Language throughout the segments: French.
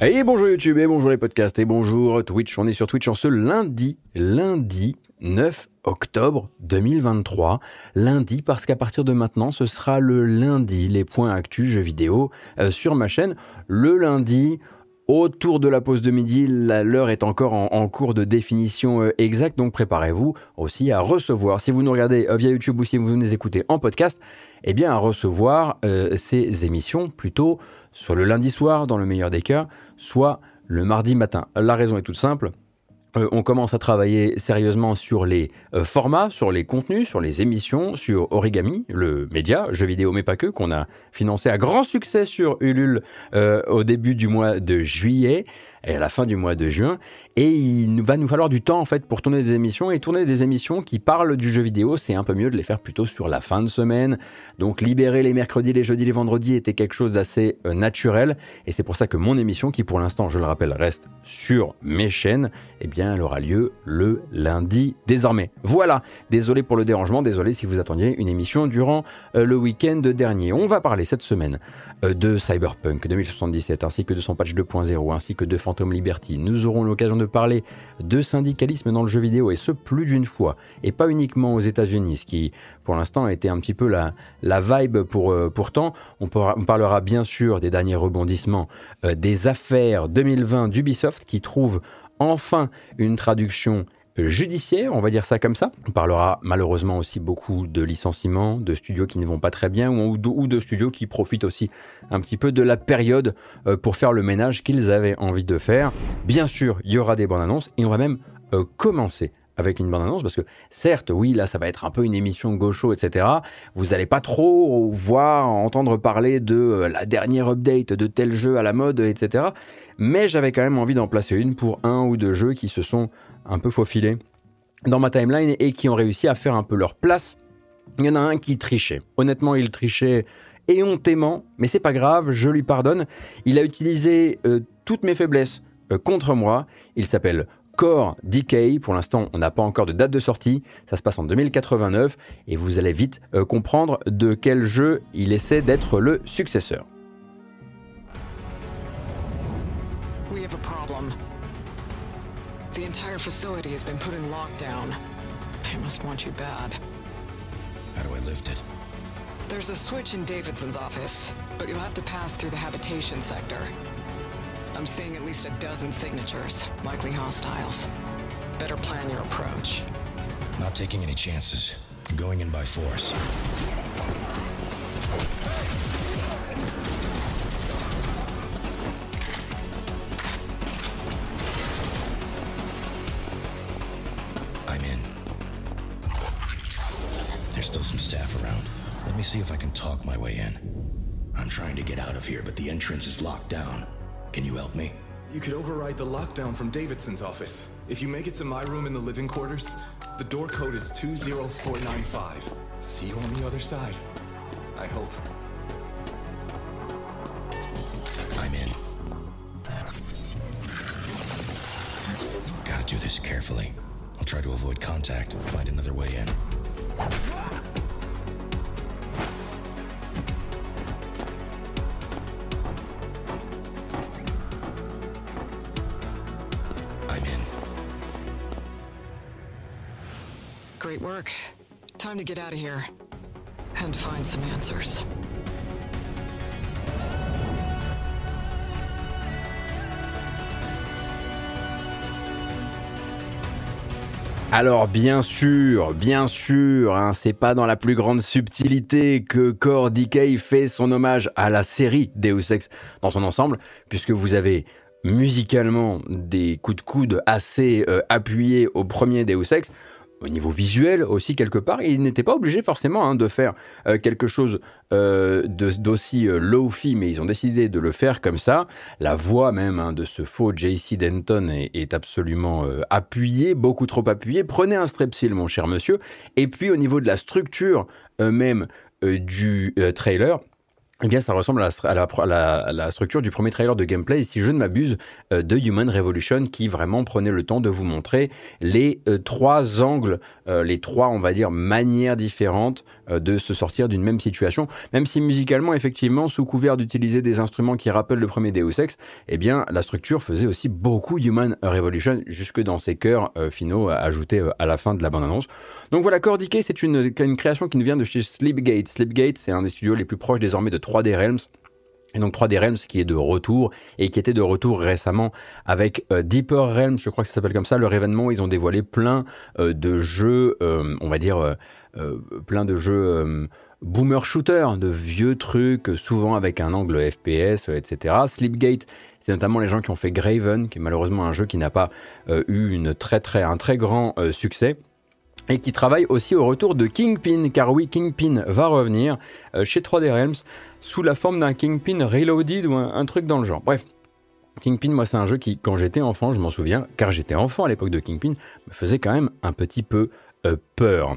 Et bonjour YouTube, et bonjour les podcasts, et bonjour Twitch. On est sur Twitch en ce lundi, lundi 9 octobre 2023. Lundi, parce qu'à partir de maintenant, ce sera le lundi, les points actus jeux vidéo euh, sur ma chaîne. Le lundi, autour de la pause de midi, l'heure est encore en, cours de définition euh, exacte, donc préparez-vous aussi à recevoir, si vous nous regardez euh, via YouTube ou si vous nous écoutez en podcast, eh bien à recevoir ces émissions plutôt soit le lundi soir dans le meilleur des cas, soit le mardi matin. La raison est toute simple. Euh, on commence à travailler sérieusement sur les euh, formats, sur les contenus, sur les émissions, sur Origami, le média, jeux vidéo mais pas que, qu'on a financé à grand succès sur Ulule euh, au début du mois de juillet et à la fin du mois de juin. Et il va nous falloir du temps en fait pour tourner des émissions. Et tourner des émissions qui parlent du jeu vidéo, c'est un peu mieux de les faire plutôt sur la fin de semaine. Donc libérer les mercredis, les jeudis, les vendredis était quelque chose d'assez euh, naturel. Et c'est pour ça que mon émission, qui pour l'instant, je le rappelle, reste sur mes chaînes, eh bien, elle aura lieu le lundi désormais. Voilà. Désolé pour le dérangement. Désolé si vous attendiez une émission durant euh, le week-end dernier. On va parler cette semaine euh, de Cyberpunk 2077 ainsi que de son patch 2.0 ainsi que de Nous aurons l'occasion de parler de syndicalisme dans le jeu vidéo et ce plus d'une fois et pas uniquement aux États-Unis, ce qui pour l'instant a été un petit peu la, vibe pour euh, pourtant. On, parlera bien sûr des derniers rebondissements euh, des affaires 2020 d'Ubisoft qui trouvent enfin une traduction judiciaire, on va dire ça comme ça. On parlera malheureusement aussi beaucoup de licenciements, de studios qui ne vont pas très bien ou de, studios qui profitent aussi un petit peu de la période euh, pour faire le ménage qu'ils avaient envie de faire. Bien sûr, il y aura des bonnes annonces et on va même euh, commencer avec une bonne annonce parce que certes, oui, là, ça va être un peu une émission gaucho, etc. Vous n'allez pas trop voir, entendre parler de euh, la dernière update de tel jeu à la mode, etc. Mais j'avais quand même envie d'en placer une pour un ou deux jeux qui se sont un peu faufilés dans ma timeline et qui ont réussi à faire un peu leur place. Il y en a un qui trichait. Honnêtement, il trichait éhontément, mais c'est pas grave, je lui pardonne. Il a utilisé euh, toutes mes faiblesses euh, contre moi. Il s'appelle Core Decay. Pour l'instant, on n'a pas encore de date de sortie. Ça se passe en 2089 et vous allez vite euh, comprendre de quel jeu il essaie d'être le successeur. The entire facility has been put in lockdown. They must want you bad. How do I lift it? There's a switch in Davidson's office, but you'll have to pass through the habitation sector. I'm seeing at least a dozen signatures, likely hostiles. Better plan your approach. Not taking any chances. Going in by force. Way in. I'm trying to get out of here, but the entrance is locked down. Can you help me? You could override the lockdown from Davidson's office. If you make it to my room in the living quarters, the door code is 20495. See you on the other side. I hope. I'm in. Gotta do this carefully. I'll try to avoid contact, find another way in. Time to get out of here. And find some answers. Alors bien sûr, bien sûr, hein, c'est pas dans la plus grande subtilité que Core Decay fait son hommage à la série Deus Ex dans son ensemble, puisque vous avez musicalement des coups de coude assez euh, appuyés au premier Deus Ex au niveau visuel aussi quelque part. il n'était pas obligé forcément hein, de faire euh, quelque chose euh, d'aussi euh, low-fi, mais ils ont décidé de le faire comme ça. La voix même hein, de ce faux JC Denton est, absolument appuyée, beaucoup trop appuyée. Prenez un strepsil, mon cher monsieur. Et puis au niveau de la structure même du trailer, eh bien, ça ressemble à la, structure du premier trailer de gameplay, si je ne m'abuse, euh, de Human Revolution, qui vraiment prenait le temps de vous montrer les euh, trois angles, euh, les trois, on va dire, manières différentes de se sortir d'une même situation. Même si musicalement, effectivement, sous couvert d'utiliser des instruments qui rappellent le premier Deus Ex, eh bien, la structure faisait aussi beaucoup Human Revolution, jusque dans ses chœurs finaux ajoutés à la fin de la bande-annonce. Donc voilà, Core c'est une, une, création qui nous vient de chez Sleepgate. Sleepgate, c'est un des studios les plus proches désormais de 3D Realms. Et donc 3D Realms qui est de retour et qui était de retour récemment avec euh, Deeper Realms, je crois que ça s'appelle comme ça, leur événement ils ont dévoilé plein euh, de jeux, euh, on va dire, plein de jeux boomer shooter, de vieux trucs, souvent avec un angle FPS, etc. Sleepgate, c'est notamment les gens qui ont fait Graven, qui est malheureusement un jeu qui n'a pas eu un très grand succès et qui travaille aussi au retour de Kingpin, car oui, Kingpin va revenir chez 3D Realms sous la forme d'un Kingpin Reloaded ou un, truc dans le genre. Bref, Kingpin, moi, c'est un jeu qui, quand j'étais enfant, je m'en souviens, car j'étais enfant à l'époque de Kingpin, me faisait quand même un petit peu euh, peur.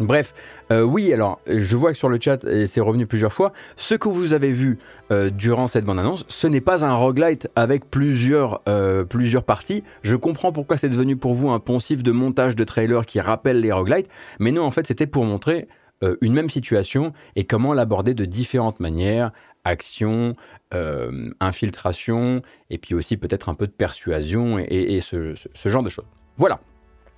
Bref, euh, oui, alors je vois que sur le chat, et c'est revenu plusieurs fois, ce que vous avez vu euh, durant cette bande-annonce, ce n'est pas un roguelite avec plusieurs, plusieurs parties. Je comprends pourquoi c'est devenu pour vous un poncif de montage de trailer qui rappelle les roguelites, mais non, en fait, c'était pour montrer euh, une même situation et comment l'aborder de différentes manières, action, euh, infiltration, et puis aussi peut-être un peu de persuasion et, ce, genre de choses. Voilà.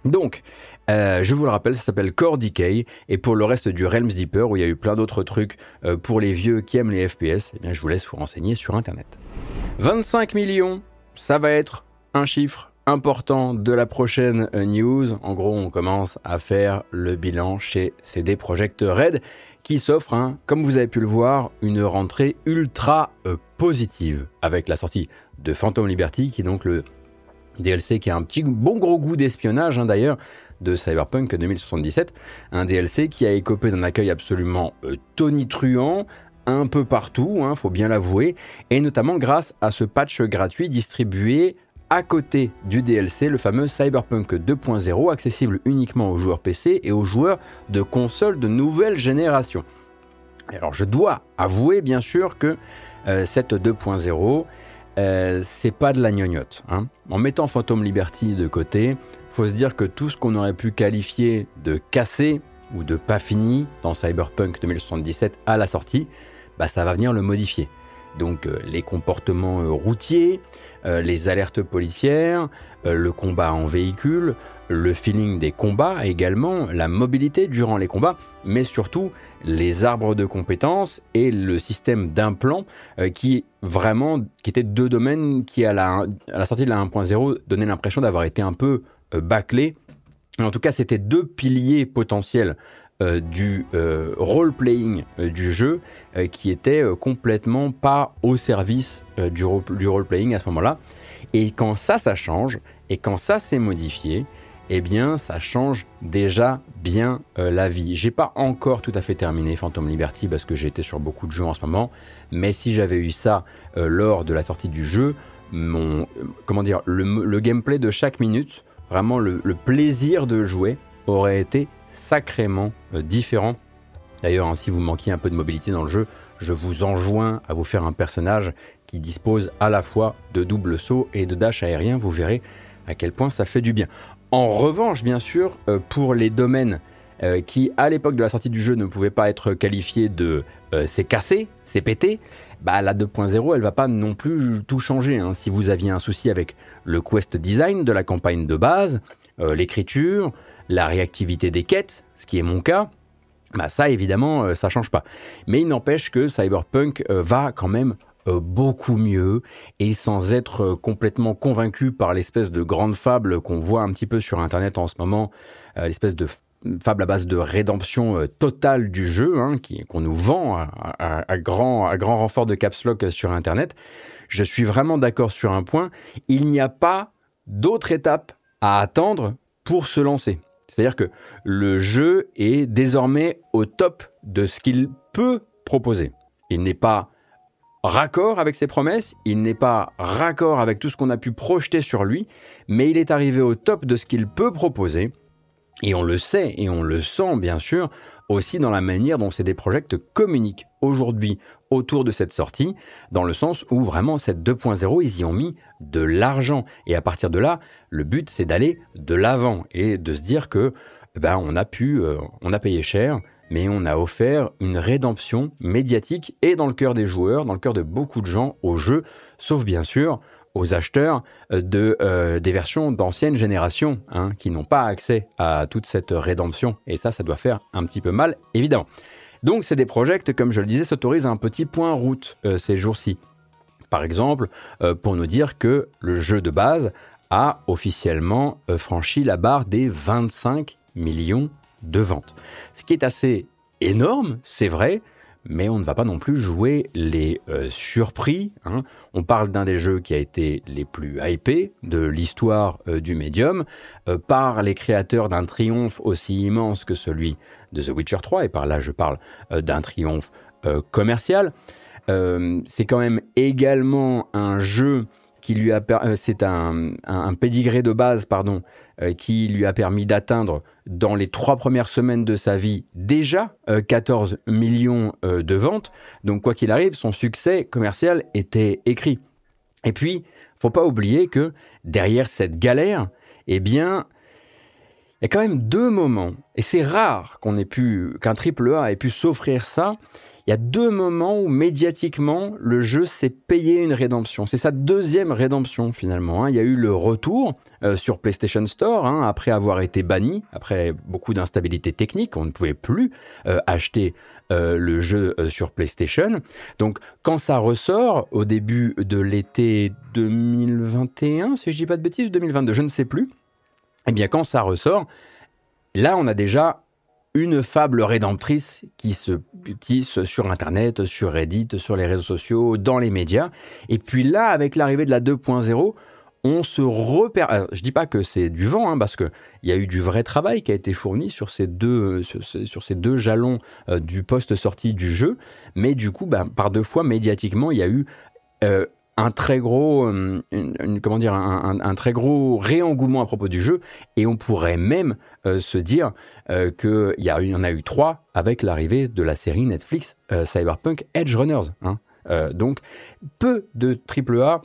Donc, euh, je vous le rappelle, ça s'appelle Core Decay, et pour le reste du Realms Deeper, où il y a eu plein d'autres trucs pour les vieux qui aiment les FPS, eh je vous laisse vous renseigner sur Internet. 25 millions, ça va être un chiffre important de la prochaine euh, news. En gros, on commence à faire le bilan chez CD Projekt Red qui s'offre, hein, comme vous avez pu le voir, une rentrée ultra euh, positive avec la sortie de Phantom Liberty qui est donc le DLC qui a un petit bon gros goût d'espionnage hein, d'ailleurs de Cyberpunk 2077, un DLC qui a écopé d'un accueil absolument euh, tonitruant, un peu partout, hein, faut bien l'avouer, et notamment grâce à ce patch gratuit distribué à côté du DLC, le fameux Cyberpunk 2.0, accessible uniquement aux joueurs PC et aux joueurs de consoles de nouvelle génération. Alors je dois avouer bien sûr que euh, cette 2.0, euh, c'est pas de la gnognotte. Hein. En mettant Phantom Liberty de côté, faut se dire que tout ce qu'on aurait pu qualifier de cassé ou de pas fini dans Cyberpunk 2077 à la sortie, bah ça va venir le modifier. Donc euh, les comportements routiers, euh, les alertes policières, le combat en véhicule, le feeling des combats également, la mobilité durant les combats, mais surtout les arbres de compétences et le système d'implants euh, qui vraiment qui étaient deux domaines qui à la, sortie de la 1.0 donnaient l'impression d'avoir été un peu bâclés. En tout cas, c'était deux piliers potentiels du role-playing du jeu qui étaient complètement pas au service du, role-playing à ce moment-là. Et quand ça, ça change, et quand ça s'est modifié, eh bien, ça change déjà bien la vie. J'ai pas encore tout à fait terminé Phantom Liberty parce que j'ai été sur beaucoup de jeux en ce moment, mais si j'avais eu ça lors de la sortie du jeu, mon, comment dire, le, gameplay de chaque minute, vraiment le, plaisir de jouer aurait été sacrément différent. D'ailleurs, hein, si vous manquiez un peu de mobilité dans le jeu, je vous enjoins à vous faire un personnage qui dispose à la fois de double saut et de dash aérien. Vous verrez à quel point ça fait du bien. En revanche, bien sûr, euh, pour les domaines euh, qui, à l'époque de la sortie du jeu, ne pouvaient pas être qualifiés de euh, c'est cassé, c'est pété, bah, la 2.0, elle va pas non plus tout changer. Hein. Si vous aviez un souci avec le quest design de la campagne de base, l'écriture, la réactivité des quêtes, ce qui est mon cas, bah ça évidemment ça change pas. Mais il n'empêche que Cyberpunk va quand même beaucoup mieux et sans être complètement convaincu par l'espèce de grande fable qu'on voit un petit peu sur internet en ce moment, l'espèce de fable à base de rédemption totale du jeu hein, qu'on nous vend à, grand, à grand renfort de caps lock sur internet. Je suis vraiment d'accord sur un point, il n'y a pas d'autre étape à attendre pour se lancer. C'est-à-dire que le jeu est désormais au top de ce qu'il peut proposer. Il n'est pas raccord avec ses promesses, il n'est pas raccord avec tout ce qu'on a pu projeter sur lui, mais il est arrivé au top de ce qu'il peut proposer. Et on le sait et on le sent bien sûr aussi dans la manière dont CD Projekt communique aujourd'hui autour de cette sortie, dans le sens où vraiment cette 2.0, ils y ont mis de l'argent. Et à partir de là, le but c'est d'aller de l'avant et de se dire que ben, on a pu, euh, on a payé cher, mais on a offert une rédemption médiatique et dans le cœur des joueurs, dans le cœur de beaucoup de gens au jeu, sauf bien sûr aux acheteurs euh, de, euh, des versions d'ancienne génération hein, qui n'ont pas accès à toute cette rédemption. Et ça, ça doit faire un petit peu mal, évidemment. Donc, c'est des projets, comme je le disais, s'autorisent un petit point route euh, ces jours-ci. Par exemple, pour nous dire que le jeu de base a officiellement franchi la barre des 25 millions de ventes. Ce qui est assez énorme, c'est vrai, mais on ne va pas non plus jouer les euh, surpris. Hein. On parle d'un des jeux qui a été les plus hypés de l'histoire euh, du médium, euh, par les créateurs d'un triomphe aussi immense que celui de The Witcher 3, et par là je parle d'un triomphe commercial. c'est quand même également un jeu qui lui a c'est un, un, pédigré de base pardon qui lui a permis d'atteindre dans les trois premières semaines de sa vie déjà 14 euh, millions euh, de ventes. Donc quoi qu'il arrive, son succès commercial était écrit. Et puis, faut pas oublier que derrière cette galère, eh bien, il y a quand même deux moments, et c'est rare qu'on ait pu, qu'un triple A ait pu s'offrir ça, il y a deux moments où médiatiquement le jeu s'est payé une rédemption. C'est sa deuxième rédemption finalement. Hein. Il y a eu le retour euh, sur PlayStation Store hein, après avoir été banni, après beaucoup d'instabilité technique, on ne pouvait plus euh, acheter euh, le jeu sur PlayStation. Donc quand ça ressort au début de l'été 2021, si je dis pas de bêtises, 2022, je ne sais plus. Eh bien quand ça ressort, là on a déjà une fable rédemptrice qui se tisse sur Internet, sur Reddit, sur les réseaux sociaux, dans les médias. Et puis là, avec l'arrivée de la 2.0, on se repère. Alors, je dis pas que c'est du vent, hein, parce qu'il y a eu du vrai travail qui a été fourni sur ces deux, sur, ces deux jalons euh, du poste sortie du jeu. Mais du coup, bah, par deux fois, médiatiquement, il y a eu euh, un très gros, euh, réengouement à propos du jeu, et on pourrait même euh, se dire euh, qu'il y, y en a eu trois avec l'arrivée de la série Netflix Cyberpunk Edge Runners. Hein. donc, peu de AAA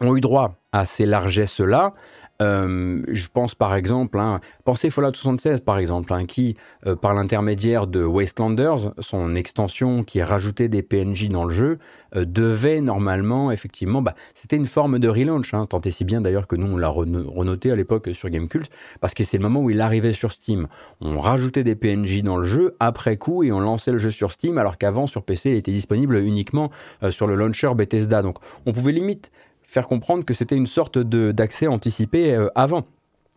ont eu droit à ces largesses-là. Euh, je pense par exemple, hein, pensez Fallout 76 par exemple, hein, qui, euh, par l'intermédiaire de Wastelanders, son extension qui rajoutait des PNJ dans le jeu, euh, devait normalement, effectivement, bah, c'était une forme de relaunch, hein, tant et si bien d'ailleurs que nous on l'a renoté à l'époque sur Gamecult, parce que c'est le moment où il arrivait sur Steam. On rajoutait des PNJ dans le jeu après coup et on lançait le jeu sur Steam, alors qu'avant sur PC il était disponible uniquement sur le launcher Bethesda. Donc on pouvait limite faire comprendre que c'était une sorte d'accès anticipé euh, avant.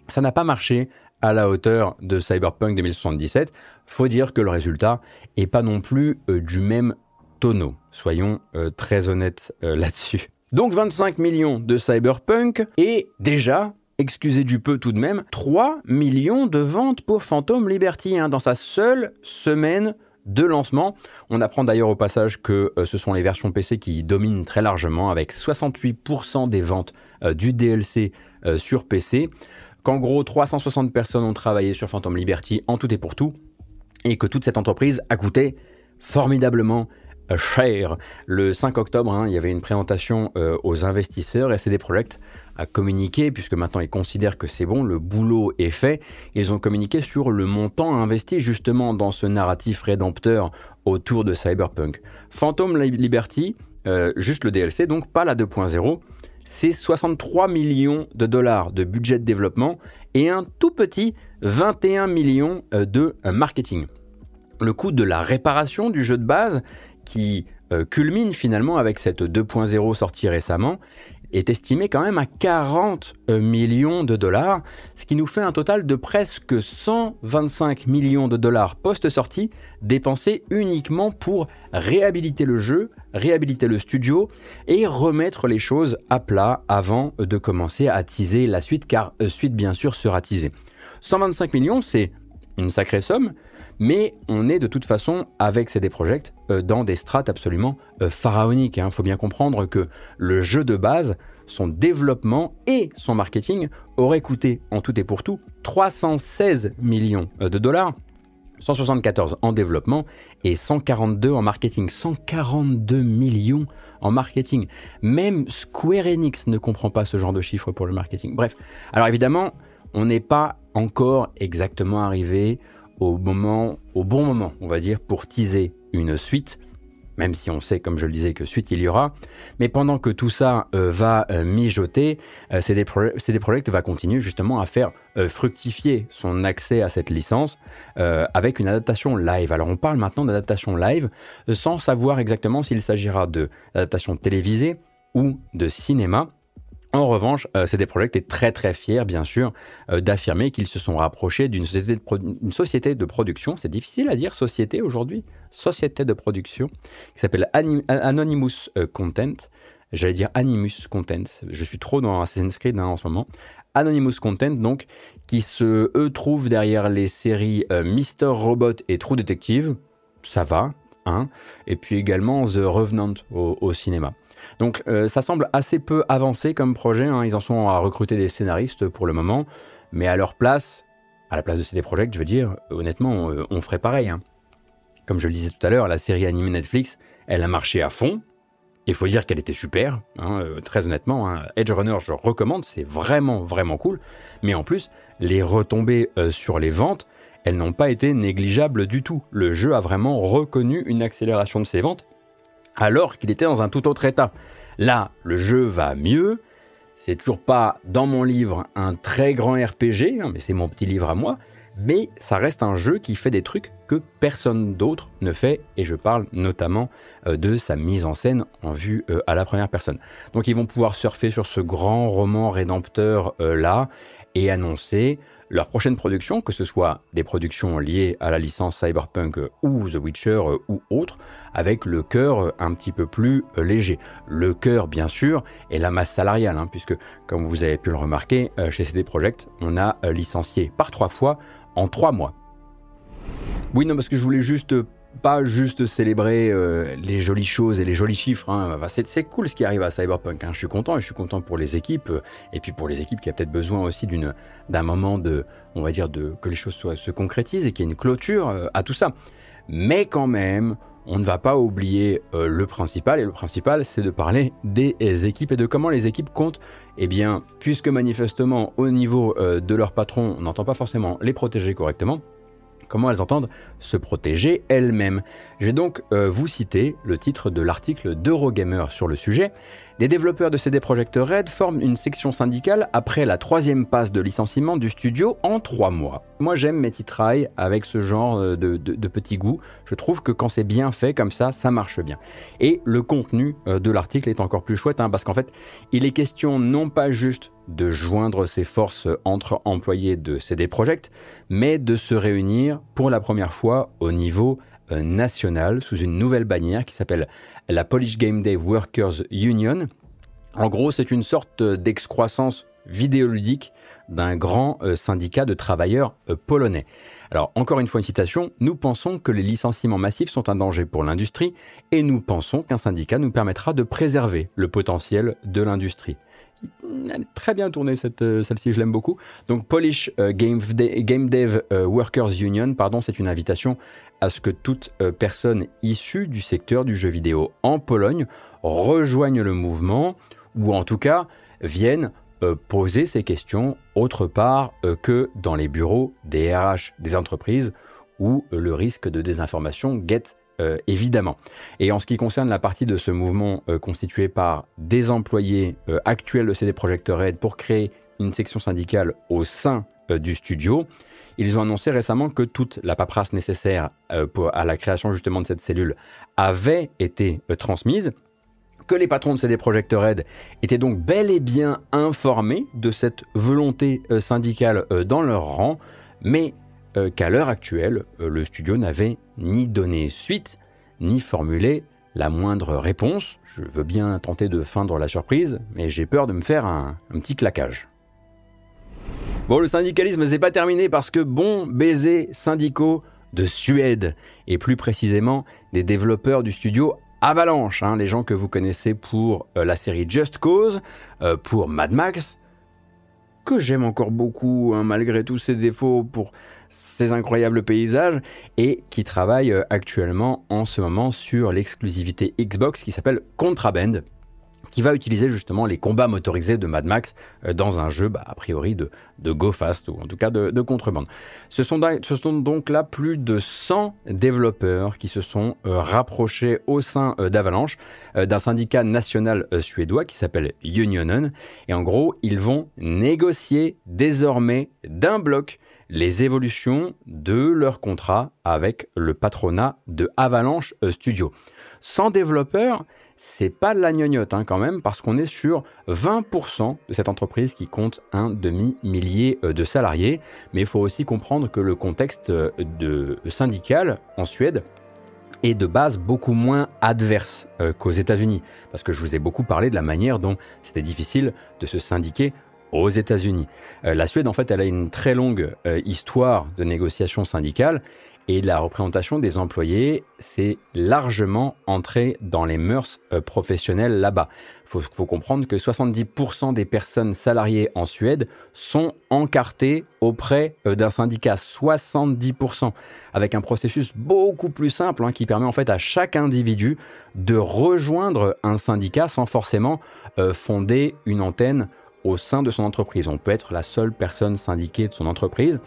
Ça n'a pas marché à la hauteur de Cyberpunk 2077. Faut dire que le résultat est pas non plus euh, du même tonneau. Soyons euh, très honnêtes là-dessus. Donc 25 millions de Cyberpunk et déjà excusez du peu tout de même, 3 millions de ventes pour Phantom Liberty hein, dans sa seule semaine de lancement. On apprend d'ailleurs au passage que euh, ce sont les versions PC qui dominent très largement avec 68% des ventes euh, du DLC euh, sur PC, qu'en gros 360 personnes ont travaillé sur Phantom Liberty en tout et pour tout, et que toute cette entreprise a coûté formidablement cher. Le 5 octobre, hein, il y avait une présentation aux investisseurs et CD Projekt à communiquer, puisque maintenant ils considèrent que c'est bon, le boulot est fait. Ils ont communiqué sur le montant investi justement dans ce narratif rédempteur autour de Cyberpunk. Phantom Liberty, euh, juste le DLC, donc pas la 2.0, c'est 63 millions de dollars de budget de développement et un tout petit 21 millions euh, de euh, marketing. Le coût de la réparation du jeu de base, qui culmine finalement avec cette 2.0 sortie récemment, est estimé quand même à 40 euh, millions de dollars, ce qui nous fait un total de presque 125 millions de dollars post-sortie dépensés uniquement pour réhabiliter le jeu, réhabiliter le studio et remettre les choses à plat avant de commencer à teaser la suite, car euh, suite bien sûr sera teasée. 125 millions, c'est une sacrée somme, Mais on est de toute façon, avec CD Projekt, dans des strates absolument pharaoniques. Il hein. faut bien comprendre que le jeu de base, son développement et son marketing auraient coûté en tout et pour tout 316 millions de dollars 174 en développement et 142 en marketing. 142 millions en marketing. Même Square Enix ne comprend pas ce genre de chiffres pour le marketing. Bref, alors évidemment, on n'est pas encore exactement arrivé au moment, au bon moment, on va dire, pour teaser une suite même si on sait, comme je le disais, que suite il y aura. Mais pendant que tout ça euh, va euh, mijoter, euh, CD, Projekt va continuer justement à faire fructifier son accès à cette licence avec une adaptation live. Alors on parle maintenant d'adaptation live sans savoir exactement s'il s'agira de d'adaptation télévisée ou de cinéma. En revanche, euh, CD Projekt est très très fier, bien sûr, euh, d'affirmer qu'ils se sont rapprochés d'une société, de production, c'est difficile à dire société aujourd'hui, société de production, qui s'appelle Anonymous euh, Content. J'allais dire Animus Content, je suis trop dans Assassin's Creed hein, en ce moment. Anonymous Content, donc, qui se, eux, trouvent derrière les séries Mister Robot et True Detective, ça va, hein, et puis également The Revenant au cinéma. Donc euh, ça semble assez peu avancé comme projet. Hein. Ils en sont à recruter des scénaristes pour le moment. Mais à leur place, à la place de CD Projekt, je veux dire, honnêtement, on, ferait pareil. Hein. Comme je le disais tout à l'heure, la série animée Netflix, elle a marché à fond. Il faut dire qu'elle était super, hein, euh, très honnêtement. Edge Runner, je recommande, c'est vraiment, vraiment cool. Mais en plus, les retombées euh, sur les ventes, elles n'ont pas été négligeables du tout. Le jeu a vraiment reconnu une accélération de ses ventes alors qu'il était dans un tout autre état. Là, le jeu va mieux. C'est toujours pas dans mon livre un très grand RPG, hein, mais c'est mon petit livre à moi. Mais ça reste un jeu qui fait des trucs que personne d'autre ne fait, et je parle notamment euh, de sa mise en scène en vue euh, à la première personne. Donc ils vont pouvoir surfer sur ce grand roman rédempteur euh, là et annoncer leur prochaine production, que ce soit des productions liées à la licence Cyberpunk ou The Witcher ou autre, avec le cœur un petit peu plus euh, léger. Le cœur, bien sûr, est la masse salariale, hein, puisque, comme vous avez pu le remarquer, euh, chez CD Projekt, on a euh, licencié par trois fois en trois mois. Oui, non, parce que je voulais juste pas juste célébrer les jolies choses et les jolis chiffres. Hein. c'est, cool ce qui arrive à Cyberpunk. Hein. Je suis content et je suis content pour les équipes et puis pour les équipes qui a peut-être besoin aussi d'un moment de, on va dire, de, que les choses se concrétisent et qu'il y ait une clôture à tout ça. Mais quand même, on ne va pas oublier euh, le principal, et le principal, c'est de parler des équipes et de comment les équipes comptent. Eh bien, puisque manifestement, au niveau euh, de leur patron, on n'entend pas forcément les protéger correctement, comment elles entendent se protéger elles-mêmes. Je vais donc euh, vous citer le titre de l'article d'Eurogamer sur le sujet. Des développeurs de CD Projekt Red forment une section syndicale après la troisième passe de licenciement du studio en trois mois. Moi j'aime mes titrailles avec ce genre euh, de, petits goûts. Je trouve que quand c'est bien fait comme ça, ça marche bien. Et le contenu euh, de l'article est encore plus chouette hein, parce qu'en fait, il est question non pas juste de joindre ses forces entre employés de CD Projekt, mais de se réunir pour la première fois au niveau euh, national sous une nouvelle bannière qui s'appelle la Polish Game Day Workers Union. En gros, c'est une sorte d'excroissance vidéoludique d'un grand euh, syndicat de travailleurs euh, polonais. Alors, encore une fois, une citation, nous pensons que les licenciements massifs sont un danger pour l'industrie et nous pensons qu'un syndicat nous permettra de préserver le potentiel de l'industrie. Elle est très bien tournée cette, celle-ci, je l'aime beaucoup. Donc Polish Game, Dev Workers Union, pardon, c'est une invitation à ce que toute euh, personne issue du secteur du jeu vidéo en Pologne rejoigne le mouvement ou en tout cas vienne euh, poser ces questions autre part euh, que dans les bureaux des RH des entreprises où le risque de désinformation guette évidemment. Et en ce qui concerne la partie de ce mouvement constitué par des employés actuels de CD Projekt Red pour créer une section syndicale au sein du studio, ils ont annoncé récemment que toute la paperasse nécessaire euh, à la création justement de cette cellule avait été euh, transmise, que les patrons de CD Projekt Red étaient donc bel et bien informés de cette volonté euh, syndicale dans leur rang, mais qu'à l'heure actuelle, le studio n'avait ni donné suite, ni formulé la moindre réponse. Je veux bien tenter de feindre la surprise, mais j'ai peur de me faire un petit claquage. Bon, le syndicalisme, c'est pas terminé parce que bon baiser syndicaux de Suède, et plus précisément des développeurs du studio Avalanche, hein, les gens que vous connaissez pour euh, la série Just Cause, euh, pour Mad Max, que j'aime encore beaucoup, hein, malgré tous ses défauts, pour ces incroyables paysages, et qui travaillent euh, actuellement en ce moment sur l'exclusivité Xbox qui s'appelle Contraband qui va utiliser justement les combats motorisés de Mad Max euh, dans un jeu, bah, a priori, de, de Go Fast, ou en tout cas de, contrebande. Ce sont, ce sont, donc là plus de 100 développeurs qui se sont euh, rapprochés au sein euh, d'Avalanche, d'un syndicat national suédois qui s'appelle Unionen, et en gros, ils vont négocier désormais d'un bloc les évolutions de leur contrat avec le patronat de Avalanche Studio. Sans développeurs, c'est pas de la gnognotte hein, quand même, parce qu'on est sur 20% de cette entreprise qui compte un demi-millier euh, de salariés. Mais il faut aussi comprendre que le contexte euh, syndical en Suède est de base beaucoup moins adverse euh, qu'aux États-Unis. Parce que je vous ai beaucoup parlé de la manière dont c'était difficile de se syndiquer aux États-Unis. la Suède, en fait, elle a une très longue histoire de négociations syndicales et la représentation des employés, c'est largement entré dans les mœurs euh, professionnelles là-bas. Il faut, comprendre que 70% des personnes salariées en Suède sont encartées auprès euh, d'un syndicat, 70%, avec un processus beaucoup plus simple hein, qui permet en fait à chaque individu de rejoindre un syndicat sans forcément euh, fonder une antenne au sein de son entreprise. On peut être la seule personne syndiquée de son entreprise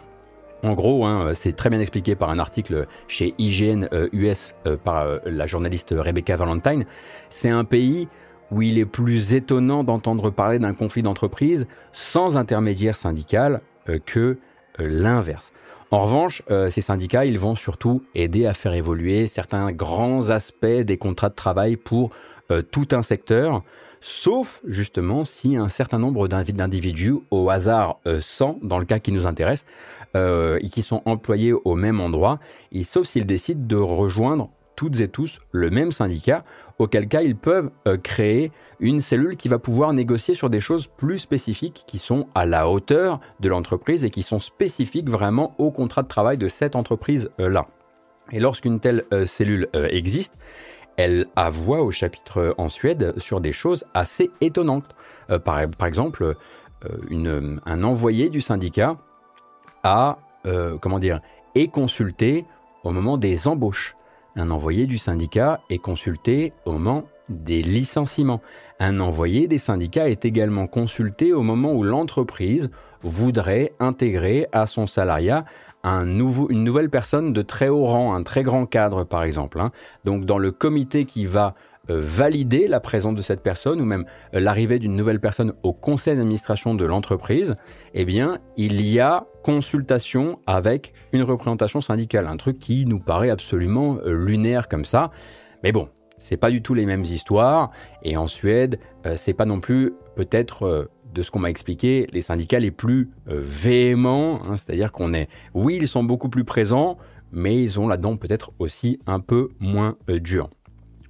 en gros, hein, c'est très bien expliqué par un article chez IGN US euh, euh, par euh, la journaliste Rebecca Valentine. C'est un pays où il est plus étonnant d'entendre parler d'un conflit d'entreprise sans intermédiaire syndical que l'inverse. En revanche, ces syndicats, ils vont surtout aider à faire évoluer certains grands aspects des contrats de travail pour tout un secteur, sauf justement si un certain nombre d'individus, au hasard 100 dans le cas qui nous intéresse, euh, et qui sont employés au même endroit, et sauf s'ils décident de rejoindre toutes et tous le même syndicat, auquel cas ils peuvent euh, créer une cellule qui va pouvoir négocier sur des choses plus spécifiques qui sont à la hauteur de l'entreprise et qui sont spécifiques vraiment au contrat de travail de cette entreprise-là. Et lorsqu'une telle euh, cellule existe, elle a voix au chapitre en Suède sur des choses assez étonnantes. par, exemple, un envoyé du syndicat euh, est consulté au moment des embauches. Un envoyé du syndicat est consulté au moment des licenciements. Un envoyé des syndicats est également consulté au moment où l'entreprise voudrait intégrer à son salariat une nouvelle personne de très haut rang, un très grand cadre par exemple. Hein. Donc dans le comité qui va euh, valider la présence de cette personne ou même euh, l'arrivée d'une nouvelle personne au conseil d'administration de l'entreprise, eh bien, il y a consultation avec une représentation syndicale, un truc qui nous paraît absolument euh, lunaire comme ça. Mais bon, c'est pas du tout les mêmes histoires et en Suède, c'est pas non plus peut-être de ce qu'on m'a expliqué, les syndicats les plus véhéments, hein, c'est-à-dire qu'on est, oui, ils sont beaucoup plus présents, mais ils ont là-dedans peut-être aussi un peu moins dur.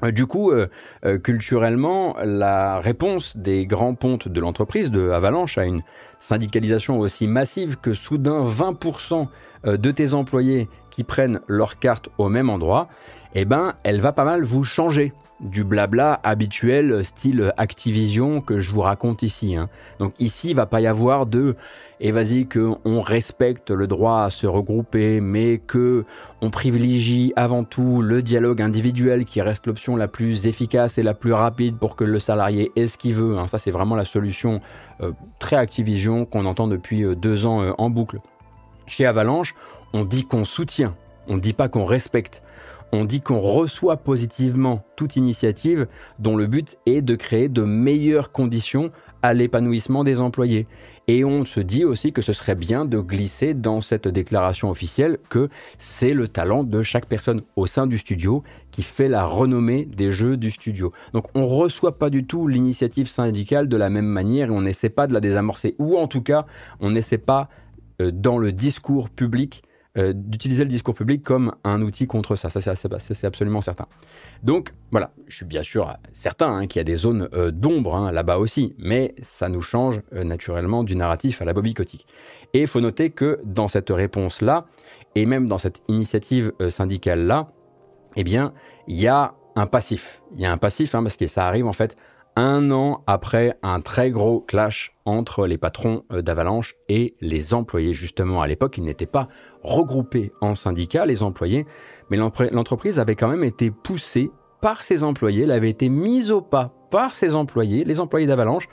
Euh, du coup, euh, euh, culturellement, la réponse des grands pontes de l'entreprise, de Avalanche, à une syndicalisation aussi massive que soudain 20% de tes employés qui prennent leur carte au même endroit, eh ben, elle va pas mal vous changer du blabla habituel style Activision que je vous raconte ici. Hein. Donc ici, il va pas y avoir de et vas-y qu'on respecte le droit à se regrouper, mais que on privilégie avant tout le dialogue individuel qui reste l'option la plus efficace et la plus rapide pour que le salarié ait ce qu'il veut. Hein. Ça, c'est vraiment la solution euh, très Activision qu'on entend depuis euh, deux ans euh, en boucle. Chez Avalanche, on dit qu'on soutient, on ne dit pas qu'on respecte on dit qu'on reçoit positivement toute initiative dont le but est de créer de meilleures conditions à l'épanouissement des employés. Et on se dit aussi que ce serait bien de glisser dans cette déclaration officielle que c'est le talent de chaque personne au sein du studio qui fait la renommée des jeux du studio. Donc on ne reçoit pas du tout l'initiative syndicale de la même manière et on n'essaie pas de la désamorcer. Ou en tout cas, on n'essaie pas euh, dans le discours public euh, d'utiliser le discours public comme un outil contre ça. Ça, c'est absolument certain. Donc, voilà, je suis bien sûr certain hein, qu'il y a des zones euh, d'ombre hein, là-bas aussi, mais ça nous change euh, naturellement du narratif à la Bobby Et il faut noter que dans cette réponse-là, Et même dans cette initiative syndicale-là, eh bien, il y a un passif. Il y a un passif, hein, parce que ça arrive en fait un an après un très gros clash entre les patrons euh, d'Avalanche et les employés. Justement, à l'époque, ils n'étaient pas regroupés en syndicats, les employés, mais l'entreprise avait quand même été poussée par ses employés, elle avait été mise au pas par ses employés, les employés d'Avalanche,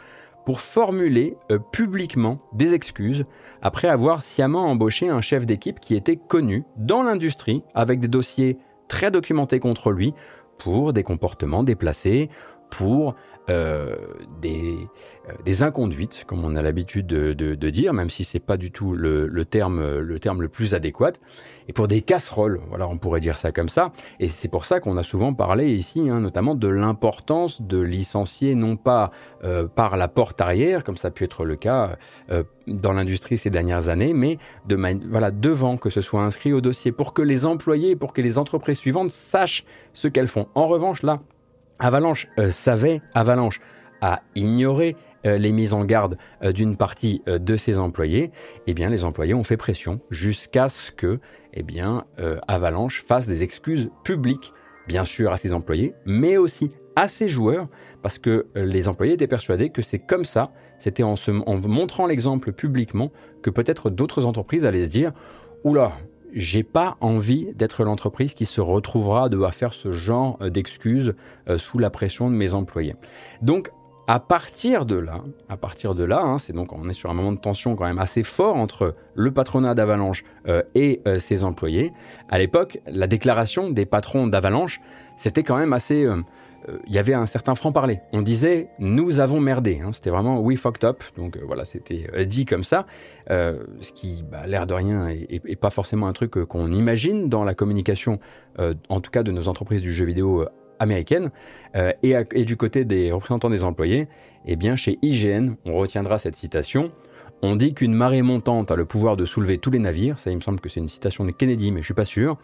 pour formuler euh, publiquement des excuses après avoir sciemment embauché un chef d'équipe qui était connu dans l'industrie avec des dossiers très documentés contre lui pour des comportements déplacés, pour euh, des, euh, des, inconduites, comme on a l'habitude de, dire, même si c'est pas du tout le, terme, le terme le plus adéquat, et pour des casseroles, voilà, on pourrait dire ça comme ça. Et c'est pour ça qu'on a souvent parlé ici, hein, notamment de l'importance de licencier non pas euh, par la porte arrière, comme ça a pu être le cas dans l'industrie ces dernières années, mais voilà, devant, que ce soit inscrit au dossier, pour que les employés, pour que les entreprises suivantes sachent ce qu'elles font. En revanche, là, Avalanche euh, savait, Avalanche a ignoré euh, les mises en garde euh, d'une partie de ses employés, eh bien les employés ont fait pression jusqu'à ce que eh Avalanche fasse des excuses publiques, bien sûr à ses employés, mais aussi à ses joueurs, parce que les employés étaient persuadés que c'est comme ça, c'était en montrant l'exemple publiquement, que peut-être d'autres entreprises allaient se dire, oula, j'ai pas envie d'être l'entreprise qui se retrouvera à devoir faire ce genre euh, d'excuses euh, sous la pression de mes employés. Donc, à partir de là, à partir de là, hein, c'est donc on est sur un moment de tension quand même assez fort entre le patronat d'Avalanche euh, et ses employés. À l'époque, la déclaration des patrons d'Avalanche, c'était quand même assez il y avait un certain franc-parler. On disait nous avons merdé. Hein. C'était vraiment we fucked up. Donc euh, voilà, c'était euh, dit comme ça. ce qui, bah, l'air de rien, est, pas forcément un truc qu'on imagine dans la communication, en tout cas de nos entreprises du jeu vidéo américaines. Et, et, du côté des représentants des employés, eh bien chez IGN, on retiendra cette citation. On dit qu'une marée montante a le pouvoir de soulever tous les navires. Ça, il me semble que c'est une citation de Kennedy, mais je suis pas sûr.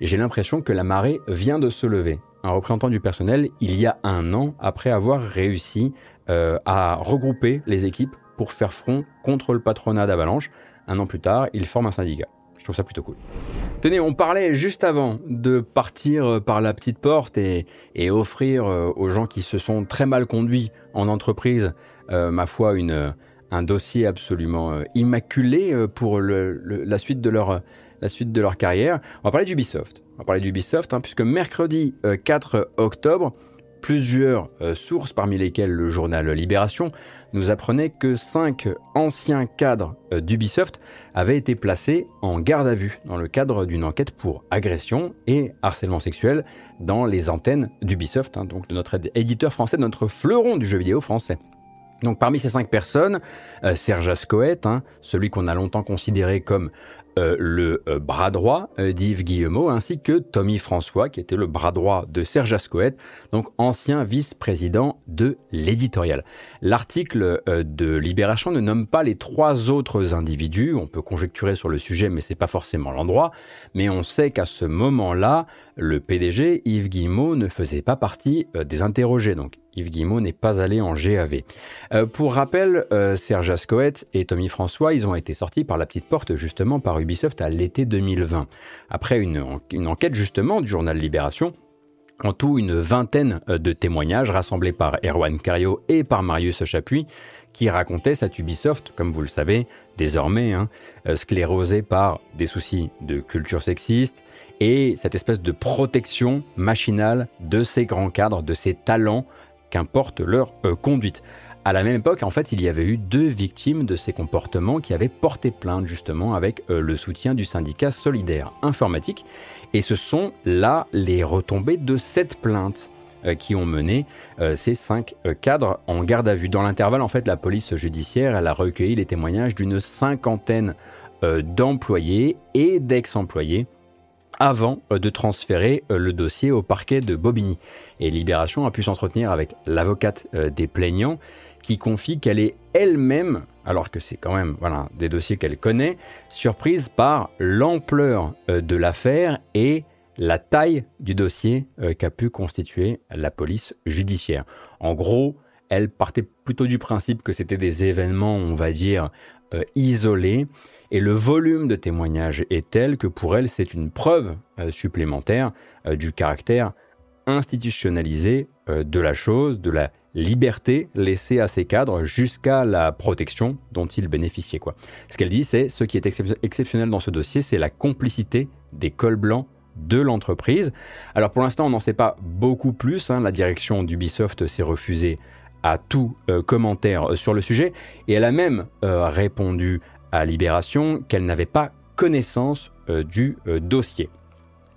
J'ai l'impression que la marée vient de se lever un représentant du personnel il y a un an après avoir réussi euh, à regrouper les équipes pour faire front contre le patronat d'Avalanche. Un an plus tard, il forme un syndicat. Je trouve ça plutôt cool. Tenez, on parlait juste avant de partir euh, par la petite porte et, offrir euh, aux gens qui se sont très mal conduits en entreprise, ma foi, une, un dossier absolument immaculé pour la, suite de leur, la suite de leur carrière. On va parler d'Ubisoft. On va parler d'Ubisoft, hein, puisque mercredi 4 euh, octobre, plusieurs euh, sources, parmi lesquelles le journal Libération, nous apprenaient que cinq anciens cadres euh, d'Ubisoft avaient été placés en garde à vue dans le cadre d'une enquête pour agression et harcèlement sexuel dans les antennes d'Ubisoft, hein, donc de notre éditeur français, de notre fleuron du jeu vidéo français. Donc parmi ces cinq personnes, Serge Ascoët, hein, celui qu'on a longtemps considéré comme euh, le euh, bras droit euh, d'Yves Guillemot, ainsi que Tommy François, qui était le bras droit de Serge Ascoët, donc ancien vice-président de l'éditorial. L'article de Libération ne nomme pas les trois autres individus, on peut conjecturer sur le sujet, mais c'est pas forcément l'endroit, mais on sait qu'à ce moment-là, le PDG, Yves Guillemot, ne faisait pas partie des interrogés, donc Yves Guillemot n'est pas allé en GAV. Euh, pour rappel, euh, Serge Ascoët et Tommy François, ils ont été sortis par la petite porte justement par Ubisoft à l'été 2020. Après une, enquête justement du journal Libération, en tout une vingtaine euh, de témoignages rassemblés par Erwan Cario et par Marius Chapuis qui racontaient cette Ubisoft, comme vous le savez, désormais hein, sclérosée par des soucis de culture sexiste et cette espèce de protection machinale de ces grands cadres, de ces talents qu'importe leur euh, conduite. À la même époque, en fait, il y avait eu deux victimes de ces comportements qui avaient porté plainte justement avec euh, le soutien du syndicat solidaire informatique. Et ce sont là les retombées de cette plainte euh, qui ont mené ces cinq cadres en garde à vue. Dans l'intervalle, en fait, la police judiciaire a recueilli les témoignages d'une cinquantaine d'employés et d'ex-employés avant euh, de transférer euh, le dossier au parquet de Bobigny. Et Libération a pu s'entretenir avec l'avocate euh, des plaignants qui confie qu'elle est elle-même, alors que c'est quand même voilà, des dossiers qu'elle connaît, surprise par l'ampleur de l'affaire et la taille du dossier qu'a pu constituer la police judiciaire. En gros, elle partait plutôt du principe que c'était des événements, on va dire, isolée et le volume de témoignages est tel que pour elle, c'est une preuve supplémentaire du caractère institutionnalisé de la chose, de la liberté laissée à ces cadres jusqu'à la protection dont ils bénéficiaient. Quoi. Ce qu'elle dit, c'est ce qui est exceptionnel dans ce dossier, c'est la complicité des cols blancs de l'entreprise. Alors pour l'instant, on n'en sait pas beaucoup plus. Hein. La direction d'Ubisoft s'est refusée à tout euh, commentaire euh, sur le sujet et elle a même euh, répondu à Libération qu'elle n'avait pas connaissance du dossier.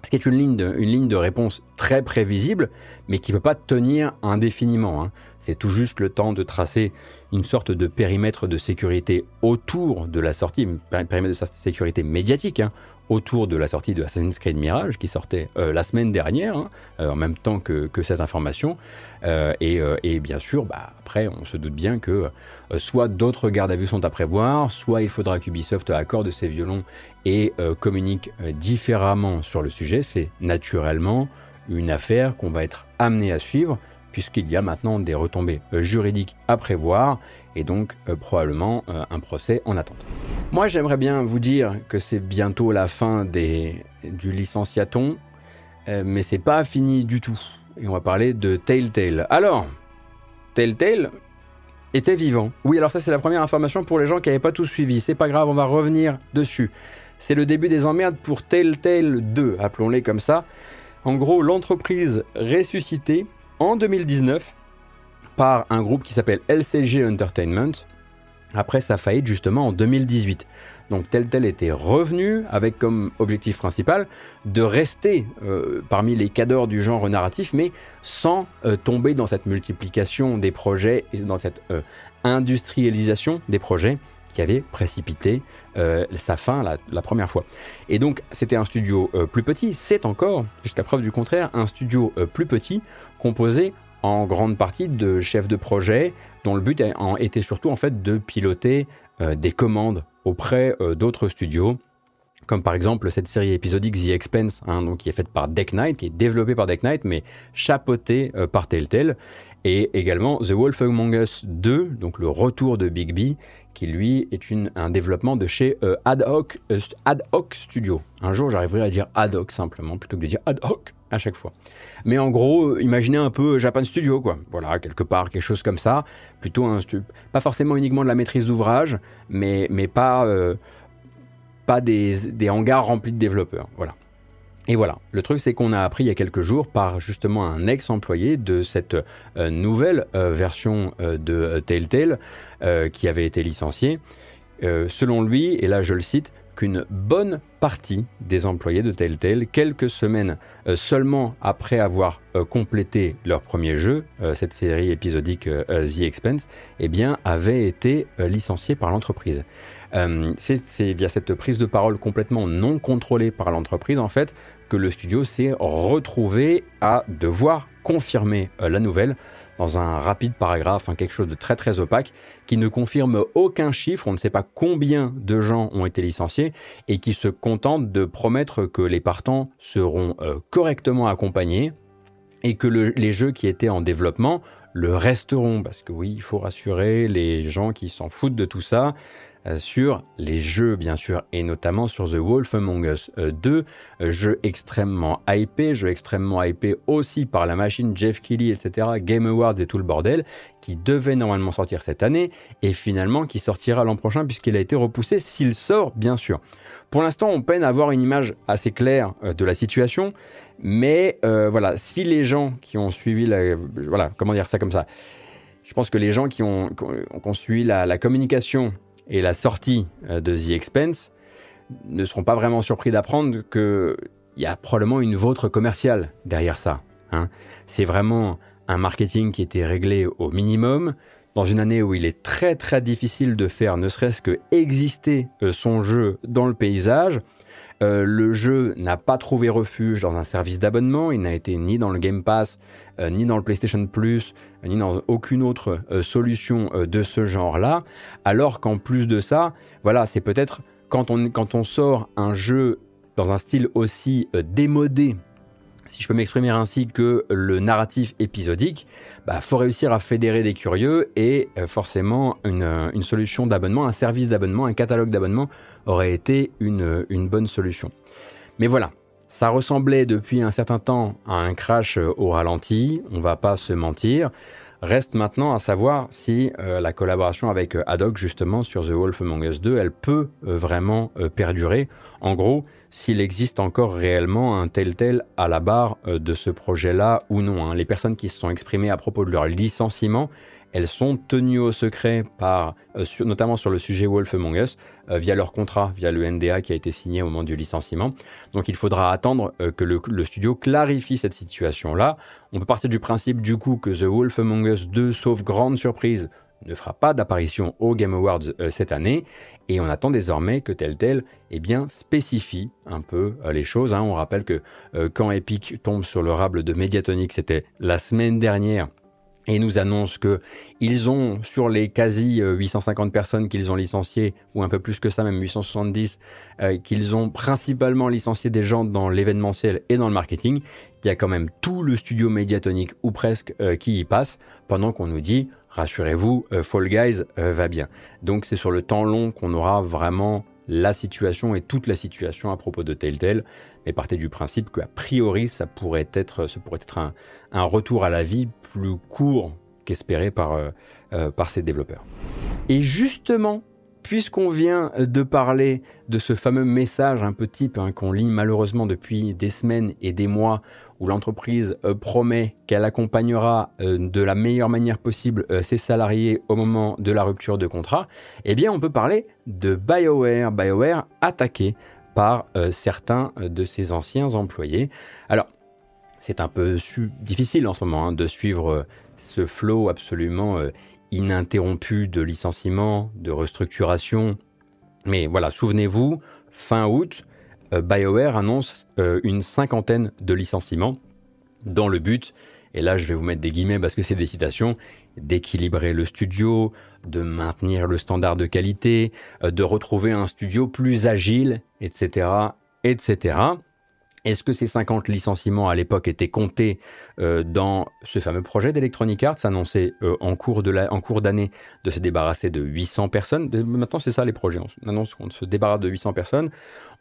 Ce qui est une ligne, de, une ligne de réponse très prévisible, mais qui ne peut pas tenir indéfiniment. Hein. C'est tout juste le temps de tracer une sorte de périmètre de sécurité autour de la sortie, périmètre de sécurité médiatique, hein, autour de la sortie de Assassin's Creed Mirage qui sortait euh, la semaine dernière, hein, euh, en même temps que, ces informations. Euh, et, bien sûr, bah, après, on se doute bien que soit d'autres gardes à vue sont à prévoir, soit il faudra qu'Ubisoft accorde ses violons et communique différemment sur le sujet. C'est naturellement une affaire qu'on va être amené à suivre puisqu'il y a maintenant des retombées juridiques à prévoir et donc probablement un procès en attente. Moi, j'aimerais bien vous dire que c'est bientôt la fin du licenciaton, euh, mais c'est pas fini du tout. Et on va parler de Telltale. Alors, Telltale était vivant. Oui, alors ça c'est la première information pour les gens qui n'avaient pas tout suivi. C'est pas grave, on va revenir dessus. C'est le début des emmerdes pour Telltale 2, appelons-les comme ça. En gros, l'entreprise ressuscitée en 2019 par un groupe qui s'appelle LCG Entertainment, après sa faillite justement en 2018. Donc tel tel était revenu avec comme objectif principal de rester euh, parmi les cadors du genre narratif, mais sans euh, tomber dans cette multiplication des projets et dans cette euh, industrialisation des projets qui avait précipité sa fin la, première fois. Et donc c'était un studio plus petit, c'est encore, jusqu'à preuve du contraire, un studio plus petit composé en grande partie de chefs de projet dont le but était surtout en fait de piloter euh, des commandes auprès euh, d'autres studios. Comme par exemple cette série épisodique The Expense, hein, donc qui est faite par Deck Knight, qui est développée par Deck Knight, mais chapeautée euh, par Telltale, et également The Wolf Among Us 2, donc le retour de Big B, qui lui est une, un développement de chez Ad, hoc, Ad Hoc Studio. Un jour, j'arriverai à dire Ad Hoc simplement, plutôt que de dire Ad Hoc à chaque fois. Mais en gros, imaginez un peu Japan Studio, quoi. Voilà, quelque part, quelque chose comme ça. Plutôt un pas forcément uniquement de la maîtrise d'ouvrage, mais, mais pas, euh, pas des, des, hangars remplis de développeurs. Voilà. Et voilà, le truc c'est qu'on a appris il y a quelques jours par justement un ex-employé de cette euh, nouvelle euh, version de Telltale qui avait été licencié. selon lui, et là je le cite, qu'une bonne partie des employés de Telltale, quelques semaines euh, seulement après avoir euh, complété leur premier jeu, euh, cette série épisodique The Expense, eh bien, avaient été licenciés par l'entreprise. C'est via cette prise de parole complètement non contrôlée par l'entreprise, en fait, que le studio s'est retrouvé à devoir confirmer la nouvelle dans un rapide paragraphe, hein, quelque chose de très très opaque, qui ne confirme aucun chiffre, on ne sait pas combien de gens ont été licenciés, et qui se contente de promettre que les partants seront euh, correctement accompagnés, et que les jeux qui étaient en développement le resteront, parce que oui, il faut rassurer les gens qui s'en foutent de tout ça, euh, sur les jeux, bien sûr, et notamment sur The Wolf Among Us 2, euh, jeu extrêmement hypé, jeu extrêmement hypé aussi par la machine Jeff Keighley, etc., Game Awards et tout le bordel, qui devait normalement sortir cette année, et finalement qui sortira l'an prochain puisqu'il a été repoussé, s'il sort, bien sûr. Pour l'instant, on peine à avoir une image assez claire euh, de la situation, mais voilà, si les gens qui ont suivi la, voilà, comment dire ça comme ça, je pense que les gens qui ont, suivi la, la communication et la sortie euh, de The Expense ne seront pas vraiment surpris d'apprendre qu'il y a probablement une vôtre commerciale derrière ça. Hein. C'est vraiment un marketing qui était réglé au minimum, dans une année où il est très très difficile de faire ne serait-ce que exister euh, son jeu dans le paysage. Euh, le jeu n'a pas trouvé refuge dans un service d'abonnement, il n'a été ni dans le Game Pass, euh, ni dans le PlayStation Plus, ni dans aucune autre euh, solution de ce genre-là, alors qu'en plus de ça, voilà, c'est peut-être quand on, quand on sort un jeu dans un style aussi démodé si je peux m'exprimer ainsi, que le narratif épisodique, bah, faut réussir à fédérer des curieux et euh, forcément une, une solution d'abonnement, un service d'abonnement, un catalogue d'abonnement aurait été une, bonne solution. Mais voilà, ça ressemblait depuis un certain temps à un crash au ralenti, on va pas se mentir. Reste maintenant à savoir si euh, la collaboration avec euh, Haddock justement sur The Wolf Among Us 2, elle peut euh, vraiment perdurer. En gros, s'il existe encore réellement un tel tel à la barre de ce projet-là ou non. Hein. Les personnes qui se sont exprimées à propos de leur licenciement, elles sont tenues au secret par, euh, notamment sur le sujet Wolf Among Us, euh, via leur contrat, via le NDA qui a été signé au moment du licenciement. Donc il faudra attendre euh, que le, studio clarifie cette situation-là. On peut partir du principe du coup que The Wolf Among Us 2, sauf grande surprise, ne fera pas d'apparition au Game Awards cette année, et on attend désormais que Telltale eh bien, spécifie un peu les choses. Hein. On rappelle que quand Epic tombe sur le rable de Mediatonic, c'était la semaine dernière, et nous annonce que ils ont sur les quasi 850 euh, personnes qu'ils ont licenciées ou un peu plus que ça même 870 euh, qu'ils ont principalement licencié des gens dans l'événementiel et dans le marketing. Il y a quand même tout le studio médiatonique ou presque euh, qui y passe pendant qu'on nous dit rassurez-vous Fall Guys va bien. Donc c'est sur le temps long qu'on aura vraiment la situation et toute la situation à propos de Telltale mais partez du principe qu'a priori, ça pourrait être, ce pourrait être un, retour à la vie plus court qu'espéré par, euh, euh, par ces développeurs. Et justement, puisqu'on vient de parler de ce fameux message un peu type hein, qu'on lit malheureusement depuis des semaines et des mois, où l'entreprise euh, promet qu'elle accompagnera de la meilleure manière possible ses salariés au moment de la rupture de contrat, eh bien on peut parler de BioWare, BioWare attaqué par euh, certains de ses anciens employés. Alors, c'est un peu difficile en ce moment hein, de suivre euh, ce flot absolument euh, ininterrompu de licenciements, de restructuration. Mais voilà, souvenez-vous, fin août, BioWare annonce une cinquantaine de licenciements dans le but, et là je vais vous mettre des guillemets parce que c'est des citations, d'équilibrer le studio, de maintenir le standard de qualité, euh, de retrouver un studio plus agile, etc., etc. Est-ce que ces 50 licenciements à l'époque étaient comptés euh, dans ce fameux projet d'Electronic Arts annoncé euh, en cours d'année de se débarrasser de 800 personnes? Maintenant, c'est ça les projets. On annonce qu'on se débarrasse de 800 personnes.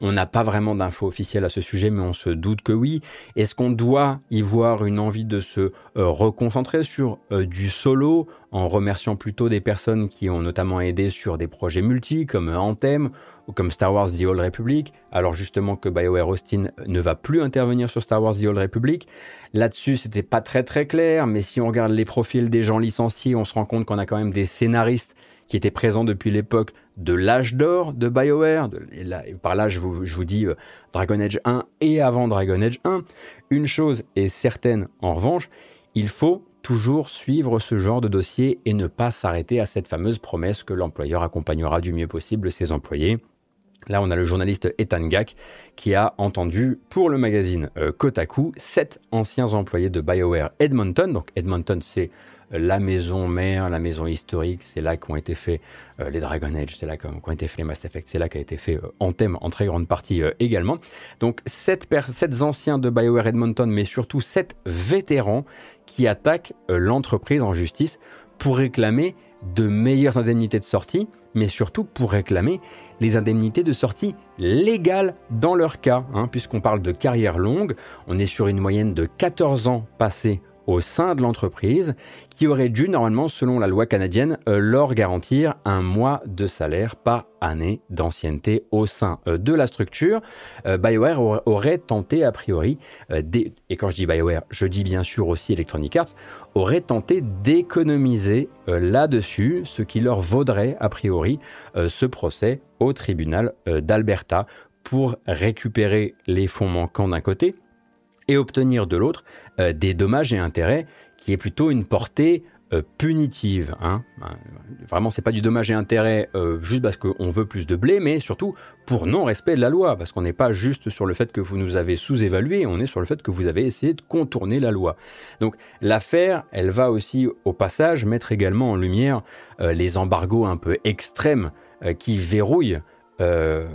On n'a pas vraiment d'infos officielles à ce sujet, mais on se doute que oui. Est-ce qu'on doit y voir une envie de se euh, reconcentrer sur du solo en remerciant plutôt des personnes qui ont notamment aidé sur des projets multi comme Anthem ou comme Star Wars The Old Republic, alors justement que BioWare Austin ne va plus intervenir sur Star Wars The Old Republic. Là-dessus, c'était pas très très clair, mais si on regarde les profils des gens licenciés, on se rend compte qu'on a quand même des scénaristes qui étaient présents depuis l'époque de l'âge d'or de BioWare. et, par là, je vous, je vous dis euh, Dragon Age 1 et avant Dragon Age 1. Une chose est certaine, en revanche, il faut toujours suivre ce genre de dossier et ne pas s'arrêter à cette fameuse promesse que l'employeur accompagnera du mieux possible ses employés. Là, on a le journaliste Ethan Gack qui a entendu pour le magazine euh, Kotaku sept anciens employés de BioWare Edmonton. Donc Edmonton, c'est euh, la maison mère, la maison historique, c'est là qu'ont été faits euh, les Dragon Age, c'est là qu'ont été faits les Mass Effect, c'est là qu'a été fait Anthem en très grande partie également. Donc sept anciens de BioWare Edmonton, mais surtout sept vétérans qui attaquent l'entreprise en justice pour réclamer de meilleures indemnités de sortie, mais surtout pour réclamer les indemnités de sortie légales dans leur cas, hein, puisqu'on parle de carrière longue, on est sur une moyenne de 14 ans passés au sein de l'entreprise qui aurait dû normalement, selon la loi canadienne, euh, leur garantir un mois de salaire par année d'ancienneté au sein euh, de la structure. Euh, BioWare aurait tenté a priori, et quand je dis BioWare, je dis bien sûr aussi Electronic Arts, aurait tenté d'économiser là-dessus, ce qui leur vaudrait a priori ce procès au tribunal d'Alberta pour récupérer les fonds manquants d'un côté et obtenir de l'autre euh, des dommages et intérêts qui est plutôt une portée euh, punitive. Hein. Euh, vraiment, c'est pas du dommage et intérêt juste parce qu'on veut plus de blé, mais surtout pour non-respect de la loi, parce qu'on n'est pas juste sur le fait que vous nous avez sous-évalué, on est sur le fait que vous avez essayé de contourner la loi. Donc l'affaire, elle va aussi au passage mettre également en lumière les embargos un peu extrêmes qui verrouillent euh,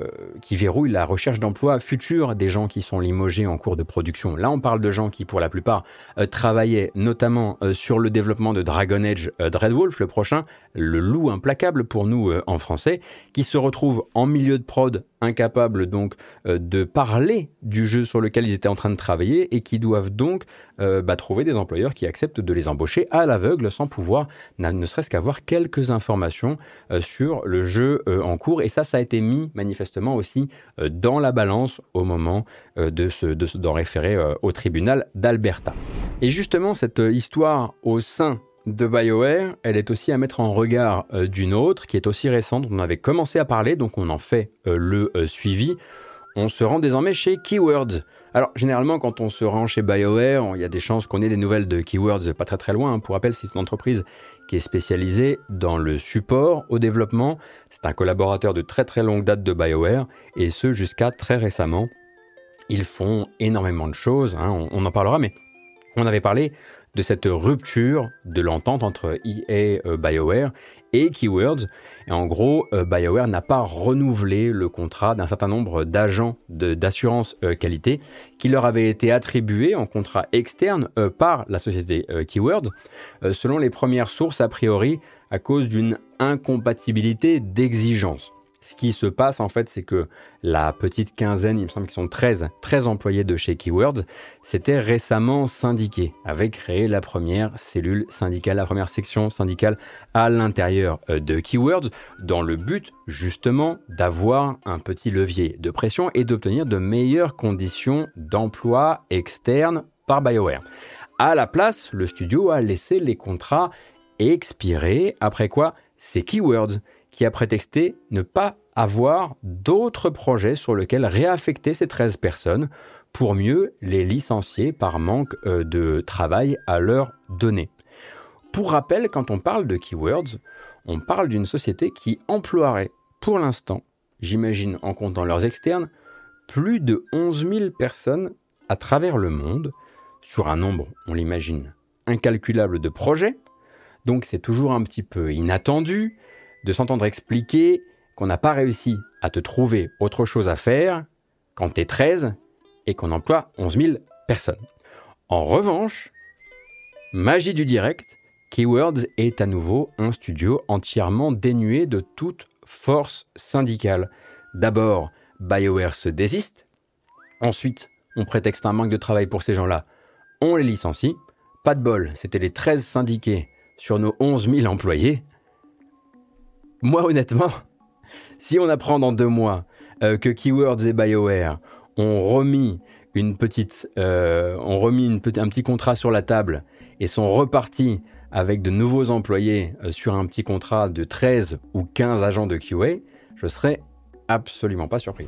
qui verrouille la recherche d'emploi future des gens qui sont limogés en cours de production. Là, on parle de gens qui, pour la plupart, euh, travaillaient notamment euh, sur le développement de Dragon Age Dreadwolf, le prochain, le loup implacable pour nous en français, qui se retrouvent en milieu de prod, incapables donc de parler du jeu sur lequel ils étaient en train de travailler et qui doivent donc bah, trouver des employeurs qui acceptent de les embaucher à l'aveugle sans pouvoir ne serait-ce qu'avoir quelques informations sur le jeu en cours. Et ça, ça a été mis manifestement aussi euh, dans la balance au moment euh, de d'en référer euh, au tribunal d'Alberta. Et justement, cette histoire au sein de BioWare, elle est aussi à mettre en regard d'une autre qui est aussi récente. On avait commencé à parler, donc on en fait le suivi. On se rend désormais chez Keywords. Alors, généralement, quand on se rend chez BioWare, il y a des chances qu'on ait des nouvelles de Keywords pas très très loin. Hein. Pour rappel, c'est une entreprise qui est spécialisé dans le support au développement. C'est un collaborateur de très très longue date de BioWare, et ce jusqu'à très récemment. Ils font énormément de choses, hein, on, on, en parlera, mais on avait parlé de cette rupture de l'entente entre EA et euh, BioWare et Keywords. Et en gros, euh, BioWare n'a pas renouvelé le contrat d'un certain nombre d'agents d'assurance euh, qualité qui leur avaient été attribués en contrat externe par la société Keywords, selon les premières sources a priori à cause d'une incompatibilité d'exigence. Ce qui se passe en fait, c'est que la petite quinzaine, il me semble qu'ils sont 13, 13 employés de chez Keywords, s'étaient récemment syndiqués, avaient créé la première cellule syndicale, la première section syndicale à l'intérieur euh, de Keywords, dans le but justement d'avoir un petit levier de pression et d'obtenir de meilleures conditions d'emploi externe par BioWare. À la place, le studio a laissé les contrats expirer, après quoi c'est Keywords qui a prétexté ne pas avoir d'autres projets sur lesquels réaffecter ces 13 personnes pour mieux les licencier par manque euh, de travail à leur donner. Pour rappel, quand on parle de Keywords, on parle d'une société qui emploierait pour l'instant, j'imagine en comptant leurs externes, plus de 11 000 personnes à travers le monde, sur un nombre, on l'imagine, incalculable de projets. Donc c'est toujours un petit peu inattendu, de s'entendre expliquer qu'on n'a pas réussi à te trouver autre chose à faire quand tu es 13 et qu'on emploie 11 000 personnes. En revanche, magie du direct, Keywords est à nouveau un studio entièrement dénué de toute force syndicale. D'abord, BioWare se désiste. Ensuite, on prétexte un manque de travail pour ces gens-là. On les licencie. Pas de bol, c'était les 13 syndiqués sur nos 11 000 employés. Moi, honnêtement, si on apprend dans deux mois euh, que Keywords et BioWare ont remis euh, un petit contrat sur la table et sont repartis avec de nouveaux employés euh, sur un petit contrat de 13 ou 15 agents de QA, je serais absolument pas surpris.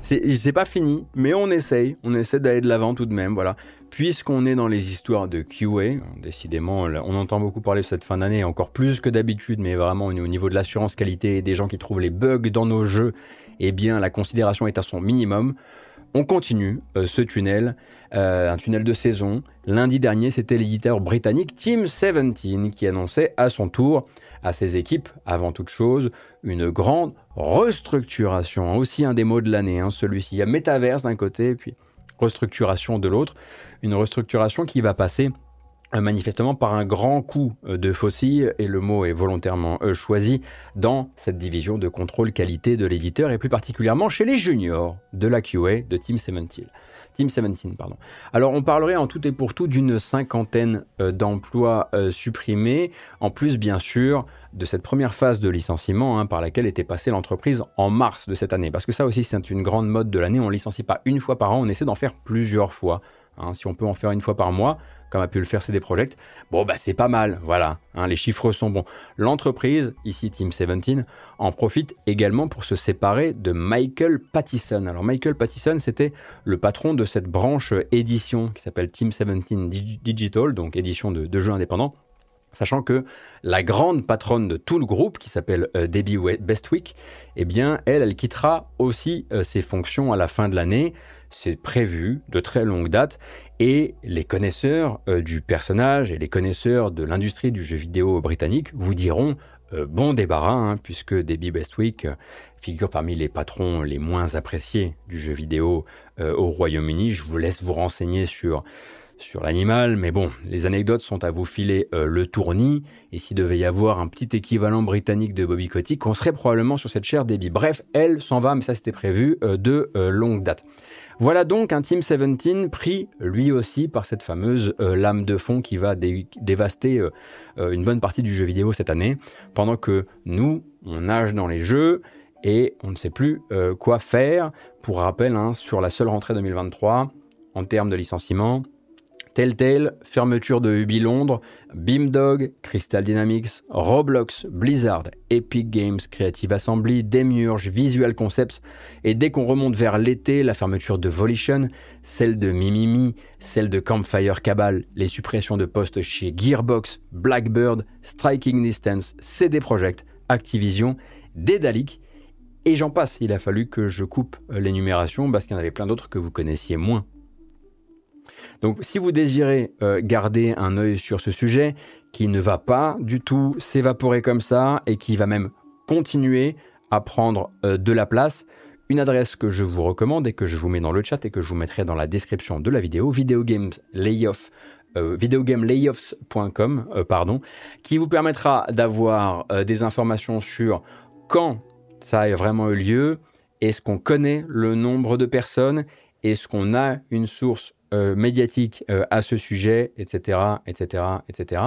C'est pas fini, mais on essaye, on essaie d'aller de l'avant tout de même, voilà. Puisqu'on est dans les histoires de QA, décidément, on entend beaucoup parler de cette fin d'année, encore plus que d'habitude, mais vraiment au niveau de l'assurance qualité et des gens qui trouvent les bugs dans nos jeux, eh bien la considération est à son minimum. On continue euh, ce tunnel, euh, un tunnel de saison. Lundi dernier, c'était l'éditeur britannique Team 17 qui annonçait à son tour à ses équipes, avant toute chose, une grande restructuration. Aussi un des mots de l'année, hein, celui-ci. Il y a métaverse d'un côté, puis restructuration de l'autre. Une restructuration qui va passer euh, manifestement par un grand coup euh, de fossile, et le mot est volontairement euh, choisi, dans cette division de contrôle qualité de l'éditeur, et plus particulièrement chez les juniors de la QA de Team 17. Team 17, pardon. Alors on parlerait en tout et pour tout d'une cinquantaine euh, d'emplois euh, supprimés, en plus bien sûr de cette première phase de licenciement hein, par laquelle était passée l'entreprise en mars de cette année. Parce que ça aussi c'est une grande mode de l'année, on licencie pas une fois par an, on essaie d'en faire plusieurs fois. Hein. si on peut en faire une fois par mois, comme a pu le faire CD Projekt, bon bah c'est pas mal, voilà, hein, les chiffres sont bons. L'entreprise, ici Team 17, en profite également pour se séparer de Michael Pattison. Alors Michael Pattison, c'était le patron de cette branche édition qui s'appelle Team 17 Digital, donc édition de, jeux indépendants sachant que la grande patronne de tout le groupe, qui s'appelle euh, Debbie Bestwick, eh bien, elle, elle quittera aussi euh, ses fonctions à la fin de l'année c'est prévu de très longue date et les connaisseurs euh, du personnage et les connaisseurs de l'industrie du jeu vidéo britannique vous diront bon débarras, hein, puisque Debbie Bestwick figure parmi les patrons les moins appréciés du jeu vidéo au Royaume-Uni. Je vous laisse vous renseigner sur sur l'animal, mais bon, les anecdotes sont à vous filer euh, le tournis, et s'il devait y avoir un petit équivalent britannique de Bobby Kotick, on serait probablement sur cette chair débit. Bref, elle s'en va, mais ça c'était prévu euh, de euh, longue date. Voilà donc un Team 17 pris lui aussi par cette fameuse lame de fond qui va dévaster une bonne partie du jeu vidéo cette année, pendant que nous, on nage dans les jeux, et on ne sait plus quoi faire. Pour rappel, hein, sur la seule rentrée 2023, en termes de licenciement, Telltale, fermeture de Ubi Londres, Beamdog, Crystal Dynamics, Roblox, Blizzard, Epic Games, Creative Assembly, Demiurge, Visual Concepts, et dès qu'on remonte vers l'été, la fermeture de Volition, celle de Mimimi, celle de Campfire Cabal, les suppressions de postes chez Gearbox, Blackbird, Striking Distance, CD Projekt, Activision, Dedalic, et j'en passe. Il a fallu que je coupe l'énumération parce qu'il y en avait plein d'autres que vous connaissiez moins. Donc si vous désirez euh, garder un œil sur ce sujet qui ne va pas du tout s'évaporer comme ça et qui va même continuer à prendre euh, de la place, une adresse que je vous recommande et que je vous mets dans le chat et que je vous mettrai dans la description de la vidéo, videogameslayoff, euh, videogamelayoffs.com, pardon, qui vous permettra d'avoir des informations sur quand ça a vraiment eu lieu, est-ce qu'on connaît le nombre de personnes, est-ce qu'on a une source euh, médiatique euh, à ce sujet, etc., etc., etc.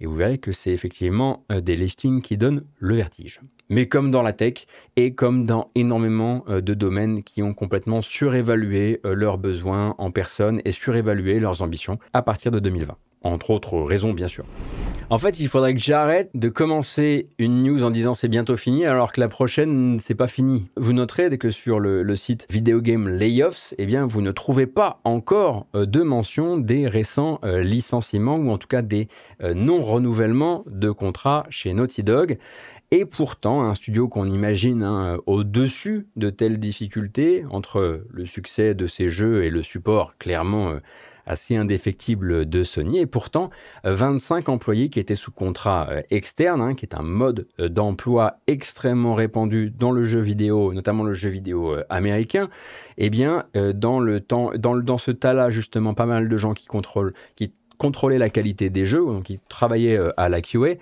Et vous verrez que c'est effectivement euh, des listings qui donnent le vertige. Mais comme dans la tech et comme dans énormément de domaines qui ont complètement surévalué leurs besoins en personne et surévalué leurs ambitions à partir de 2020 entre autres raisons bien sûr. En fait, il faudrait que j'arrête de commencer une news en disant c'est bientôt fini, alors que la prochaine, c'est pas fini. Vous noterez que sur le, site Video Game Layoffs, eh bien, vous ne trouvez pas encore euh, de mention des récents euh, licenciements ou en tout cas des euh, non-renouvellements de contrats chez Naughty Dog. Et pourtant, un studio qu'on imagine hein, au-dessus de telles difficultés, entre le succès de ces jeux et le support clairement assez indéfectible de Sony. Et pourtant, 25 employés qui étaient sous contrat euh, externe, hein, qui est un mode euh, d'emploi extrêmement répandu dans le jeu vidéo, notamment le jeu vidéo euh, américain, eh bien, dans, ce tas-là, justement, pas mal de gens qui contrôlent, qui contrôlaient la qualité des jeux, qui travaillaient à la QA,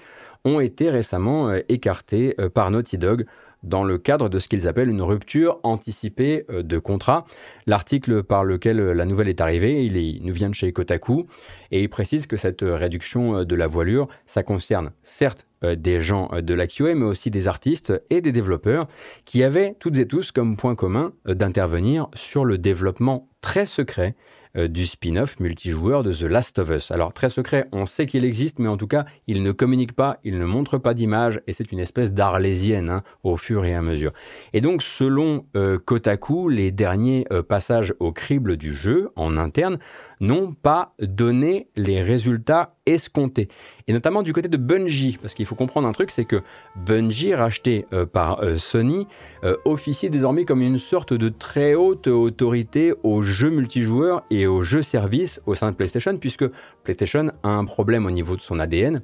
ont été récemment écartés par Naughty Dog dans le cadre de ce qu'ils appellent une rupture anticipée euh, de contrat. L'article par lequel euh, la nouvelle est arrivée, il, nous vient de chez Kotaku, et il précise que cette euh, réduction de la voilure, ça concerne certes des gens de la QA, mais aussi des artistes et des développeurs qui avaient toutes et tous comme point commun d'intervenir sur le développement très secret euh, du spin-off multijoueur de The Last of Us. Alors très secret, on sait qu'il existe, mais en tout cas, il ne communique pas, il ne montre pas d'image, et c'est une espèce d'arlésienne hein, au fur et à mesure. Et donc, selon euh, Kotaku, les derniers euh, passages au crible du jeu en interne n'ont pas donné les résultats escomptés. Et notamment du côté de Bungie, parce qu'il faut comprendre un truc, c'est que Bungie, racheté euh, par euh, Sony, euh, officie désormais comme une sorte de très haute autorité aux jeux multijoueurs et aux jeux services au sein de PlayStation, puisque PlayStation a un problème au niveau de son ADN.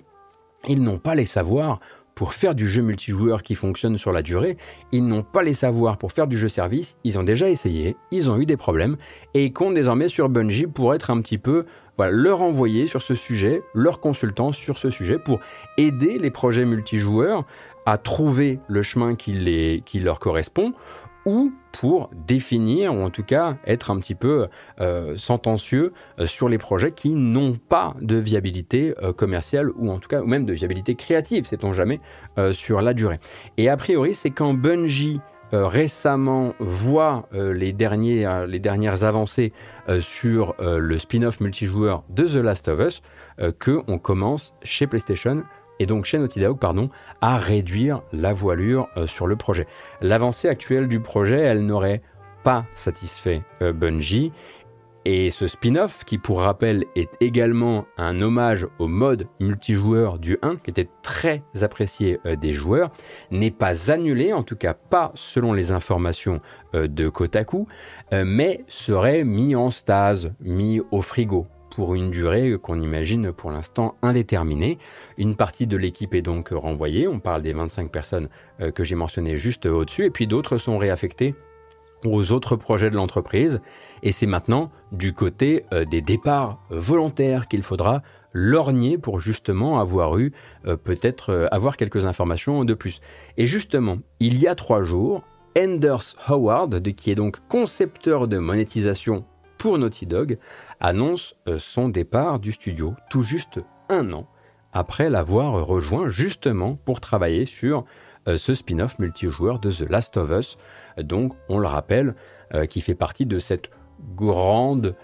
Ils n'ont pas les savoirs pour faire du jeu multijoueur qui fonctionne sur la durée, ils n'ont pas les savoirs pour faire du jeu service, ils ont déjà essayé, ils ont eu des problèmes, et ils comptent désormais sur Bungie pour être un petit peu, leur envoyer sur ce sujet, leur consultant sur ce sujet, pour aider les projets multijoueurs à trouver le chemin qui, qui leur correspond, ou pour définir, ou en tout cas être un petit peu euh, sentencieux euh, sur les projets qui n'ont pas de viabilité euh, commerciale, ou en tout cas ou même de viabilité créative, sait-on jamais, sur la durée. Et a priori, c'est quand Bungie récemment voit les, derniers, les dernières avancées sur le spin-off multijoueur de The Last of Us que on commence chez PlayStation et donc chez Naughty Dog, à réduire la voilure euh, sur le projet. L'avancée actuelle du projet, elle n'aurait pas satisfait euh, Bungie. Et ce spin-off, qui pour rappel est également un hommage au mode multijoueur du 1, qui était très apprécié euh, des joueurs, n'est pas annulé, en tout cas pas selon les informations de Kotaku, mais serait mis en stase, mis au frigo pour une durée qu'on imagine pour l'instant indéterminée. Une partie de l'équipe est donc renvoyée, on parle des 25 personnes euh, que j'ai mentionnées juste au-dessus, et puis d'autres sont réaffectées aux autres projets de l'entreprise. Et c'est maintenant du côté euh, des départs volontaires qu'il faudra lorgner pour justement avoir eu euh, peut-être avoir quelques informations de plus. Et justement, il y a trois jours, Anders Howard, qui est donc concepteur de monétisation pour Naughty Dog, annonce euh, son départ du studio tout juste un an après l'avoir rejoint justement pour travailler sur euh, ce spin-off multijoueur de The Last of Us, donc on le rappelle, euh, qui fait partie de cette grande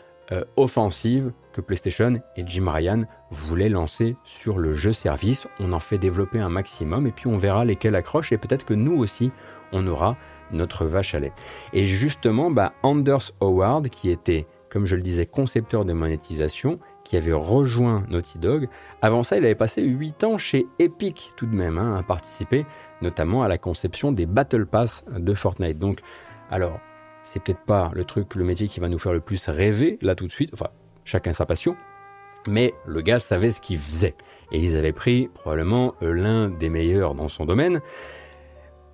offensive que PlayStation et Jim Ryan voulaient lancer sur le jeu service. On en fait développer un maximum et puis on verra lesquels accrochent et peut-être que nous aussi on aura notre vache à lait. Et justement, bah, Anders Howard, qui était, comme je le disais, concepteur de monétisation, qui avait rejoint Naughty Dog, avant ça, il avait passé 8 ans chez Epic tout de même, hein, à participer notamment à la conception des Battle Pass de Fortnite. Donc, alors, c'est peut-être pas le truc, le métier qui va nous faire le plus rêver là tout de suite, enfin, chacun sa passion, mais le gars savait ce qu'il faisait. Et ils avaient pris probablement l'un des meilleurs dans son domaine.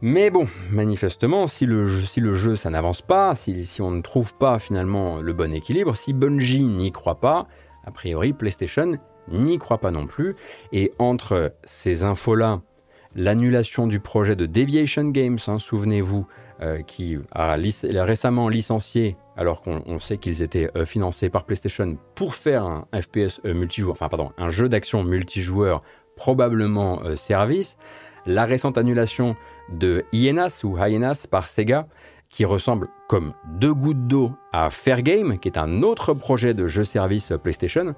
Mais bon, manifestement, si le jeu, si le jeu ça n'avance pas, si, si, on ne trouve pas finalement le bon équilibre, si Bungie n'y croit pas, a priori PlayStation n'y croit pas non plus. Et entre ces infos-là, l'annulation du projet de Deviation Games, hein, souvenez-vous, euh, qui a, récemment licencié, alors qu'on sait qu'ils étaient euh, financés par PlayStation pour faire un FPS euh, multijoueur, enfin pardon, un jeu d'action multijoueur probablement service. La récente annulation de Hyenas ou Hyenas par Sega, qui ressemble comme deux gouttes d'eau à Fair Game, qui est un autre projet de jeu-service PlayStation.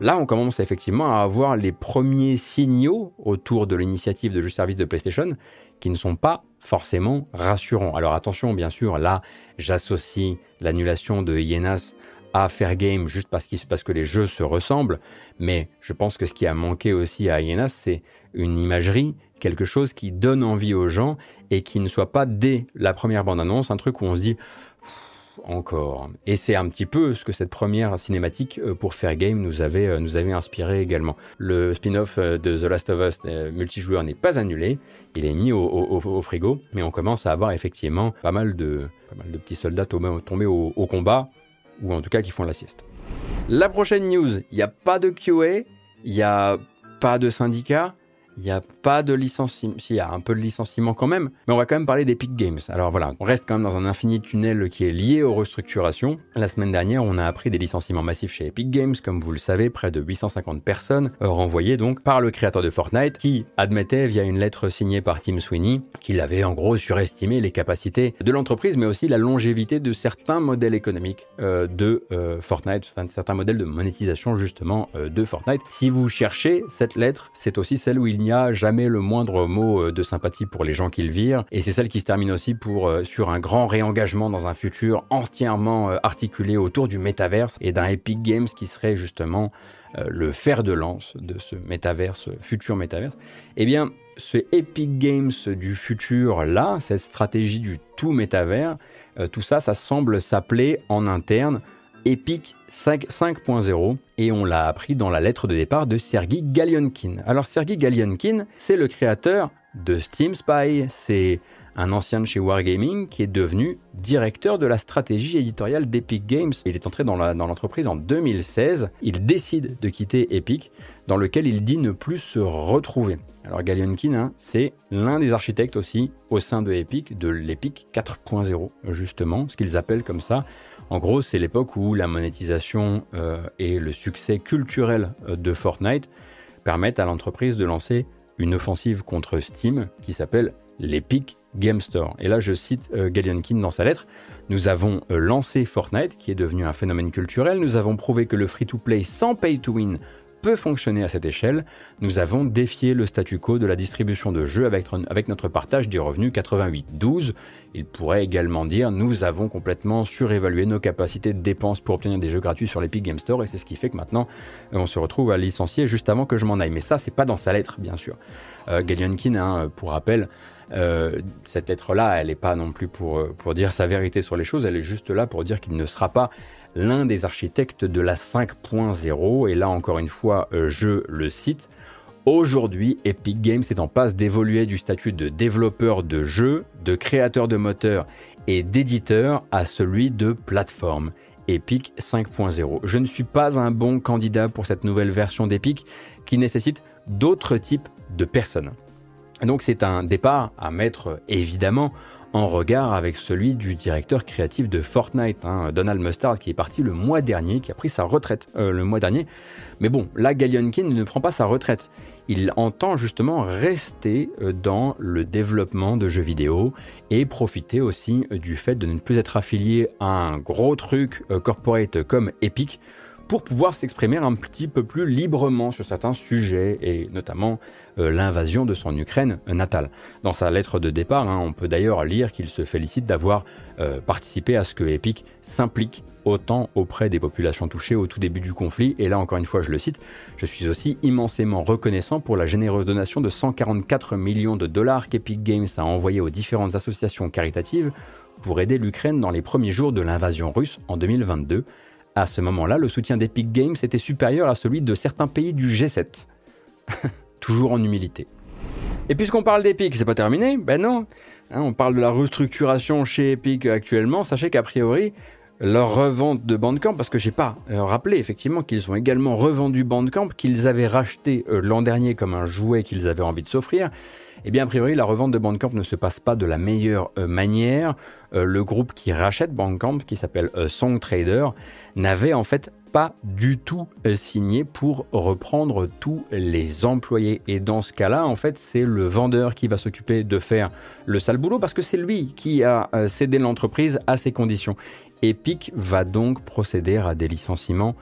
Là, on commence effectivement à avoir les premiers signaux autour de l'initiative de jeu-service de PlayStation qui ne sont pas forcément rassurants. Alors attention, bien sûr, là, j'associe l'annulation de Hyenas à Fair Game juste parce, parce, que les jeux se ressemblent, mais je pense que ce qui a manqué aussi à Hyenas, c'est une imagerie quelque chose qui donne envie aux gens et qui ne soit pas dès la première bande-annonce un truc où on se dit encore. Et c'est un petit peu ce que cette première cinématique euh, pour Fair Game nous avait, euh, nous avait inspiré également. Le spin-off euh, de The Last of Us multijoueur n'est pas annulé, il est mis au, frigo, mais on commence à avoir effectivement pas mal de, mal de petits soldats tombés, au, au combat, ou en tout cas qui font la sieste. La prochaine news, il n'y a pas de QA, il n'y a pas de syndicat, il n'y a pas de licenciement. Si, il y a un peu de licenciement quand même, mais on va quand même parler d'Epic Games. Alors voilà, on reste quand même dans un infini tunnel qui est lié aux restructurations. La semaine dernière, on a appris des licenciements massifs chez Epic Games, comme vous le savez, près de 850 personnes, euh, renvoyées donc par le créateur de Fortnite, qui admettait via une lettre signée par Tim Sweeney qu'il avait en gros surestimé les capacités de l'entreprise, mais aussi la longévité de certains modèles économiques euh, de euh, Fortnite, certains modèles de monétisation justement de Fortnite. Si vous cherchez cette lettre, c'est aussi celle où il n'y a jamais le moindre mot euh, de sympathie pour les gens qu'ils virent. Et c'est celle qui se termine aussi pour, euh, sur un grand réengagement dans un futur entièrement euh, articulé autour du métaverse et d'un Epic Games qui serait justement le fer de lance de ce métaverse, futur métaverse. Eh bien, ce Epic Games du futur là, cette stratégie du tout métavers, tout ça, ça semble s'appeler en interne Epic 5.0 et on l'a appris dans la lettre de départ de Sergei Galionkin. Alors Sergei Galionkin, c'est le créateur de Steam Spy, c'est un ancien de chez Wargaming qui est devenu directeur de la stratégie éditoriale d'Epic Games. Il est entré dans l'entreprise en 2016. Il décide de quitter Epic, dans lequel il dit ne plus se retrouver. Alors Galionkin, hein, c'est l'un des architectes aussi au sein de Epic, de l'Epic 4.0, justement, ce qu'ils appellent comme ça en gros, c'est l'époque où la monétisation euh, et le succès culturel euh, de Fortnite permettent à l'entreprise de lancer une offensive contre Steam qui s'appelle l'Epic Game Store. Et là, je cite euh, Galionkin dans sa lettre. Nous avons lancé Fortnite, qui est devenu un phénomène culturel. Nous avons prouvé que le free-to-play sans pay-to-win peut fonctionner à cette échelle, nous avons défié le statu quo de la distribution de jeux avec, notre partage des revenus 88-12. Il pourrait également dire nous avons complètement surévalué nos capacités de dépenses pour obtenir des jeux gratuits sur l'Epic Game Store et c'est ce qui fait que maintenant on se retrouve à licencier juste avant que je m'en aille. Mais ça, c'est pas dans sa lettre, bien sûr. Euh, hein, pour rappel, euh, cette lettre-là, elle n'est pas non plus pour dire sa vérité sur les choses, elle est juste là pour dire qu'il ne sera pas l'un des architectes de la 5.0, et là encore une fois, euh, je le cite, Aujourd'hui, Epic Games est en passe d'évoluer du statut de développeur de jeux, de créateur de moteurs et d'éditeur à celui de plateforme. Epic 5.0. Je ne suis pas un bon candidat pour cette nouvelle version d'Epic qui nécessite d'autres types de personnes. Donc c'est un départ à mettre évidemment en regard avec celui du directeur créatif de Fortnite, hein, Donald Mustard, qui est parti le mois dernier, qui a pris sa retraite euh, le mois dernier. Mais bon, là, Galionkin ne prend pas sa retraite. Il entend justement rester euh, dans le développement de jeux vidéo et profiter aussi euh, du fait de ne plus être affilié à un gros truc corporate comme Epic pour pouvoir s'exprimer un petit peu plus librement sur certains sujets, et notamment euh, l'invasion de son Ukraine natale. Dans sa lettre de départ, hein, on peut d'ailleurs lire qu'il se félicite d'avoir euh, participé à ce que Epic s'implique autant auprès des populations touchées au tout début du conflit, et là encore une fois je le cite, je suis aussi immensément reconnaissant pour la généreuse donation de 144 millions de dollars qu'Epic Games a envoyé aux différentes associations caritatives pour aider l'Ukraine dans les premiers jours de l'invasion russe en 2022 à ce moment-là, le soutien d'Epic Games était supérieur à celui de certains pays du G7. Toujours en humilité. Et puisqu'on parle d'Epic, c'est pas terminé? Ben non. Hein, on parle de la restructuration chez Epic actuellement. Sachez qu'a priori, leur revente de Bandcamp, parce que j'ai pas euh, rappelé effectivement qu'ils ont également revendu Bandcamp, qu'ils avaient racheté euh, l'an dernier comme un jouet qu'ils avaient envie de s'offrir. Eh bien, a priori, la revente de Bandcamp ne se passe pas de la meilleure euh, manière. Euh, le groupe qui rachète Bandcamp, qui s'appelle euh, Song Trader, n'avait en fait pas du tout signé pour reprendre tous les employés. Et dans ce cas-là, en fait, c'est le vendeur qui va s'occuper de faire le sale boulot parce que c'est lui qui a cédé l'entreprise à ces conditions. Epic va donc procéder à des licenciements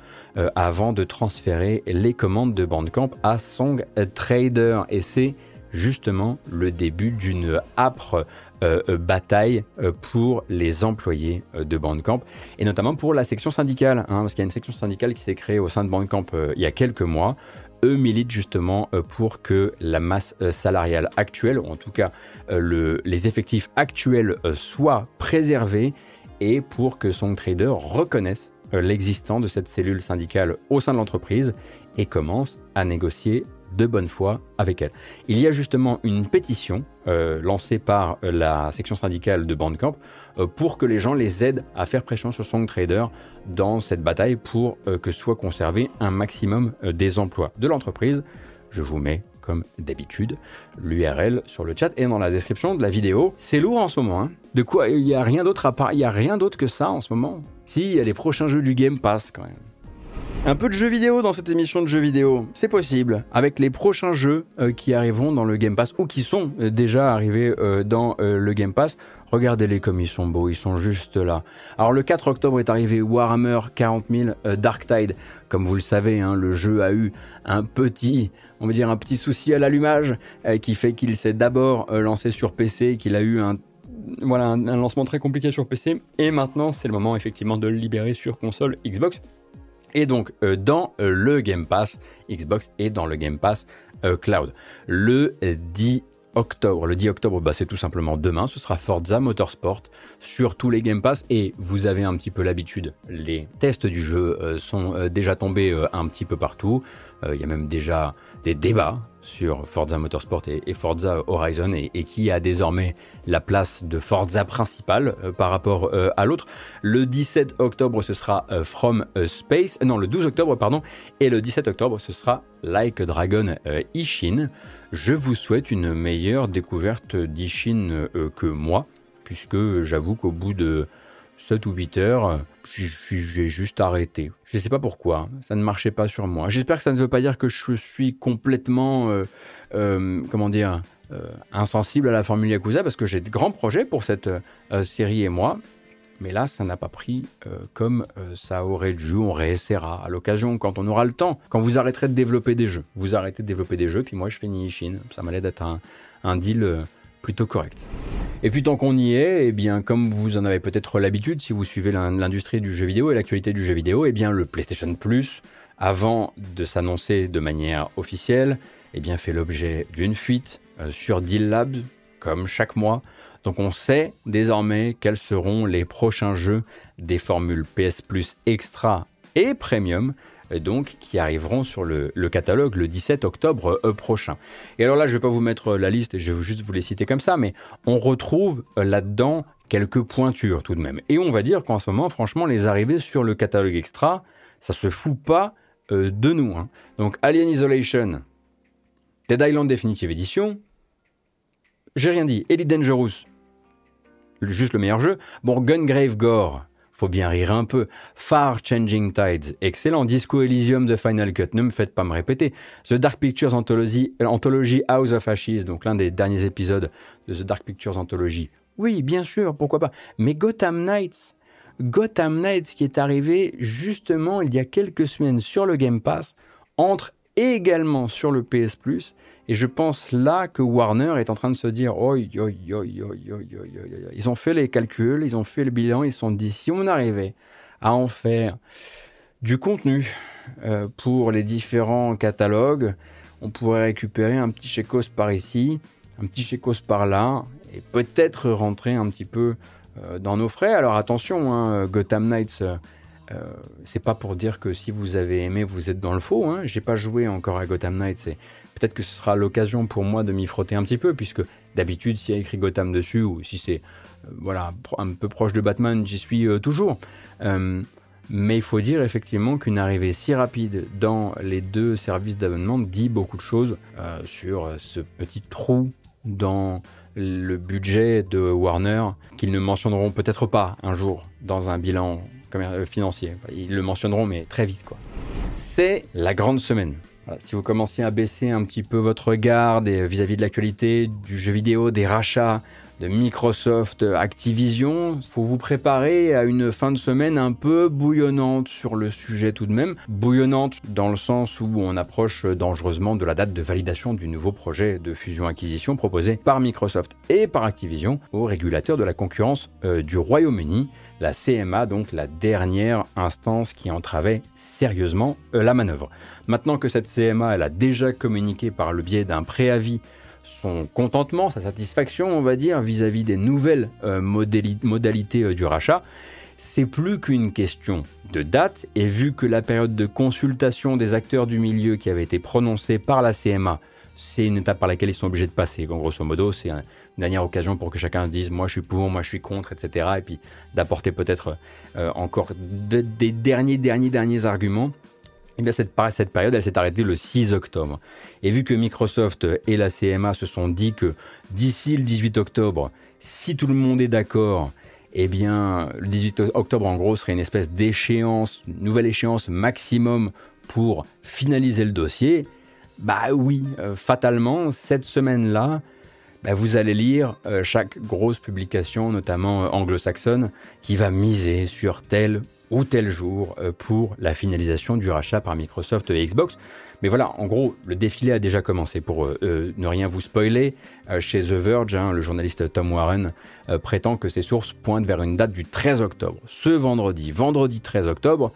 avant de transférer les commandes de Bandcamp à Song Trader. Et c'est justement le début d'une âpre euh, euh, bataille euh, pour les employés de Bandcamp et notamment pour la section syndicale, hein, parce qu'il y a une section syndicale qui s'est créée au sein de Bandcamp il y a quelques mois. Eux militent justement pour que la masse salariale actuelle, ou en tout cas les effectifs actuels, soient préservés et pour que Song Trader reconnaisse l'existence de cette cellule syndicale au sein de l'entreprise et commence à négocier de bonne foi avec elle. Il y a justement une pétition euh, lancée par euh, la section syndicale de Bandcamp euh, pour que les gens les aident à faire pression sur SongTrader dans cette bataille pour que soit conservé un maximum des emplois de l'entreprise. Je vous mets comme d'habitude, l'URL sur le chat et dans la description de la vidéo. C'est lourd en ce moment. Hein. de quoi Il n'y a rien d'autre à part. Il y a rien d'autre que ça en ce moment? Si, il y a les prochains jeux du Game Pass quand même. Un peu de jeux vidéo dans cette émission de jeux vidéo, c'est possible. Avec les prochains jeux euh, qui arriveront dans le Game Pass ou qui sont euh, déjà arrivés euh, dans le Game Pass, regardez-les comme ils sont beaux, ils sont juste là. Alors le 4 octobre est arrivé Warhammer 40 000 Dark Tide. Comme vous le savez, hein, le jeu a eu un petit, on va dire un petit souci à l'allumage qui fait qu'il s'est d'abord lancé sur PC, qu'il a eu un un, lancement très compliqué sur PC. Et maintenant, c'est le moment effectivement de le libérer sur console Xbox et donc euh, dans euh, le Game Pass Xbox et dans le Game Pass euh, Cloud. Le 10 octobre. Le 10 octobre, bah, c'est tout simplement demain. Ce sera Forza Motorsport sur tous les Game Pass. Et vous avez un petit peu l'habitude. Les tests du jeu sont déjà tombés un petit peu partout. Il y a même déjà des débats sur Forza Motorsport et, Forza Horizon et, qui a désormais la place de Forza principale euh, par rapport euh, à l'autre. Le 17 octobre, ce sera euh, From Space, non, le 12 octobre, pardon, et le 17 octobre, ce sera Like Dragon Ishin. Je vous souhaite une meilleure découverte d'Ishin que moi, puisque j'avoue qu'au bout de 7 ou 8 heures, j'ai juste arrêté. Je ne sais pas pourquoi, ça ne marchait pas sur moi. J'espère que ça ne veut pas dire que je suis complètement, euh, euh, comment dire, euh, insensible à la formule Yakuza, parce que j'ai de grands projets pour cette série et moi. Mais là, ça n'a pas pris comme ça aurait dû. On réessayera à l'occasion, quand on aura le temps, quand vous arrêterez de développer des jeux. Vous arrêtez de développer des jeux, puis moi je fais Nishin. Ça m'allait d'être un, un deal plutôt correct. Et puis tant qu'on y est, eh bien, comme vous en avez peut-être l'habitude, si vous suivez l'industrie du jeu vidéo et l'actualité du jeu vidéo, eh bien, le PlayStation Plus, avant de s'annoncer de manière officielle, eh bien, fait l'objet d'une fuite euh, sur Deal Labs, comme chaque mois. Donc on sait désormais quels seront les prochains jeux des formules PS Plus Extra et Premium donc qui arriveront sur le, catalogue le 17 octobre euh, prochain. Et alors là, je ne vais pas vous mettre la liste, je vais juste vous les citer comme ça, mais on retrouve euh, là-dedans quelques pointures tout de même. Et on va dire qu'en ce moment, franchement, les arrivées sur le catalogue extra, ça se fout pas euh, de nous. Hein. Donc Alien Isolation, Dead Island Definitive Edition, j'ai rien dit, Elite Dangerous, juste le meilleur jeu. Bon, Gungrave Gore, faut bien rire un peu. Far Changing Tides, excellent. Disco Elysium de Final Cut, ne me faites pas me répéter. The Dark Pictures Anthology, Anthology House of Ashes, donc l'un des derniers épisodes de The Dark Pictures Anthology. Oui, bien sûr, pourquoi pas. Mais Gotham Knights, Gotham Knights qui est arrivé justement il y a quelques semaines sur le Game Pass, entre également sur le PS Plus et je pense là que Warner est en train de se dire oi, oi, oi, ils ont fait les calculs, ils ont fait le bilan, ils se sont dit si on arrivait à en faire du contenu euh, pour les différents catalogues, on pourrait récupérer un petit chécos par ici, un petit chécos par là, et peut-être rentrer un petit peu euh, dans nos frais. Alors attention, hein, Gotham Knights, euh, c'est pas pour dire que si vous avez aimé, vous êtes dans le faux. Hein. J'ai pas joué encore à Gotham Knights, Peut-être que ce sera l'occasion pour moi de m'y frotter un petit peu, puisque d'habitude, s'il y a écrit Gotham dessus, ou si c'est euh, voilà, un peu proche de Batman, j'y suis euh, toujours. Euh, mais il faut dire effectivement qu'une arrivée si rapide dans les deux services d'abonnement dit beaucoup de choses sur ce petit trou dans le budget de Warner qu'ils ne mentionneront peut-être pas un jour dans un bilan financier. Ils le mentionneront mais très vite quoi. C'est la grande semaine si vous commenciez à baisser un petit peu votre garde vis-à-vis de l'actualité du jeu vidéo, des rachats de Microsoft, Activision, faut vous préparer à une fin de semaine un peu bouillonnante sur le sujet tout de même. Bouillonnante dans le sens où on approche dangereusement de la date de validation du nouveau projet de fusion-acquisition proposé par Microsoft et par Activision au régulateur de la concurrence euh, du Royaume-Uni la CMA, donc la dernière instance qui entravait sérieusement euh, la manœuvre. Maintenant que cette CMA, elle a déjà communiqué par le biais d'un préavis son contentement, sa satisfaction, on va dire, vis-à-vis des nouvelles euh, modalités euh, du rachat, c'est plus qu'une question de date, et vu que la période de consultation des acteurs du milieu qui avait été prononcée par la CMA, c'est une étape par laquelle ils sont obligés de passer. grosso modo, c'est un, dernière occasion pour que chacun dise moi je suis pour, moi je suis contre, etc. Et puis d'apporter peut-être euh, encore des derniers, derniers, derniers arguments. Et eh bien cette, cette période, elle s'est arrêtée le 6 octobre. Et vu que Microsoft et la CMA se sont dit que d'ici le 18 octobre, si tout le monde est d'accord, eh bien, le 18 octobre, en gros, serait une espèce d'échéance, nouvelle échéance maximum pour finaliser le dossier. Bah oui, euh, fatalement, cette semaine-là, bah, vous allez lire euh, chaque grosse publication, notamment euh, anglo-saxonne, qui va miser sur tel ou tel jour euh, pour la finalisation du rachat par Microsoft et Xbox. Mais voilà, en gros, le défilé a déjà commencé. Pour ne rien vous spoiler, chez The Verge, hein, le journaliste Tom Warren prétend que ses sources pointent vers une date du 13 octobre, ce vendredi, vendredi 13 octobre,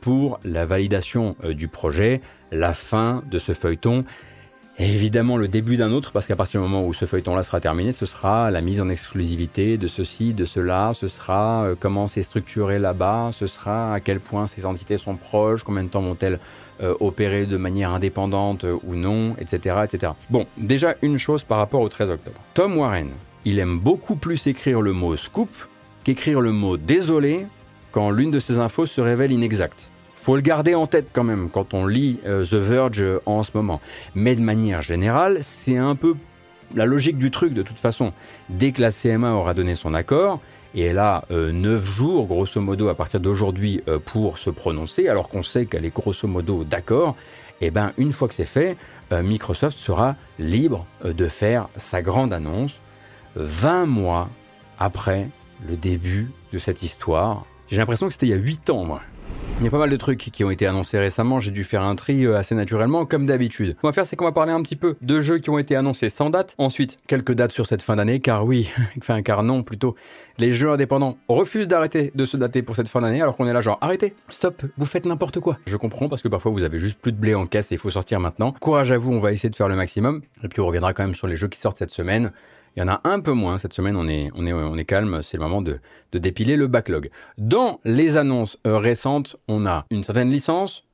pour la validation du projet, la fin de ce feuilleton et évidemment le début d'un autre, parce qu'à partir du moment où ce feuilleton-là sera terminé, ce sera la mise en exclusivité de ceci, de cela, ce sera euh, comment c'est structuré là-bas, ce sera à quel point ces entités sont proches, combien de temps vont-elles euh, opérer de manière indépendante euh, ou non, etc., etc. Bon, déjà une chose par rapport au 13 octobre. Tom Warren, il aime beaucoup plus écrire le mot scoop qu'écrire le mot désolé quand l'une de ses infos se révèle inexacte faut le garder en tête quand même quand on lit euh, The Verge euh, en ce moment. Mais de manière générale, c'est un peu la logique du truc de toute façon. Dès que la CMA aura donné son accord, et elle a 9 jours, grosso modo, à partir d'aujourd'hui, euh, pour se prononcer, alors qu'on sait qu'elle est grosso modo d'accord, et eh ben une fois que c'est fait, Microsoft sera libre de faire sa grande annonce 20 mois après le début de cette histoire. J'ai l'impression que c'était il y a 8 ans, moi. Il y a pas mal de trucs qui ont été annoncés récemment, j'ai dû faire un tri euh, assez naturellement, comme d'habitude. Ce qu'on va faire, c'est qu'on va parler un petit peu de jeux qui ont été annoncés sans date. Ensuite, quelques dates sur cette fin d'année, car oui, enfin car non plutôt, les jeux indépendants refusent d'arrêter de se dater pour cette fin d'année, alors qu'on est là genre, arrêtez, stop, vous faites n'importe quoi. Je comprends, parce que parfois vous avez juste plus de blé en caisse et il faut sortir maintenant. Courage à vous, on va essayer de faire le maximum. Et puis on reviendra quand même sur les jeux qui sortent cette semaine Il y en a un peu moins cette semaine, on est, on est, on est calme, c'est le moment de, de, dépiler le backlog. Dans les annonces récentes, on a une certaine licence,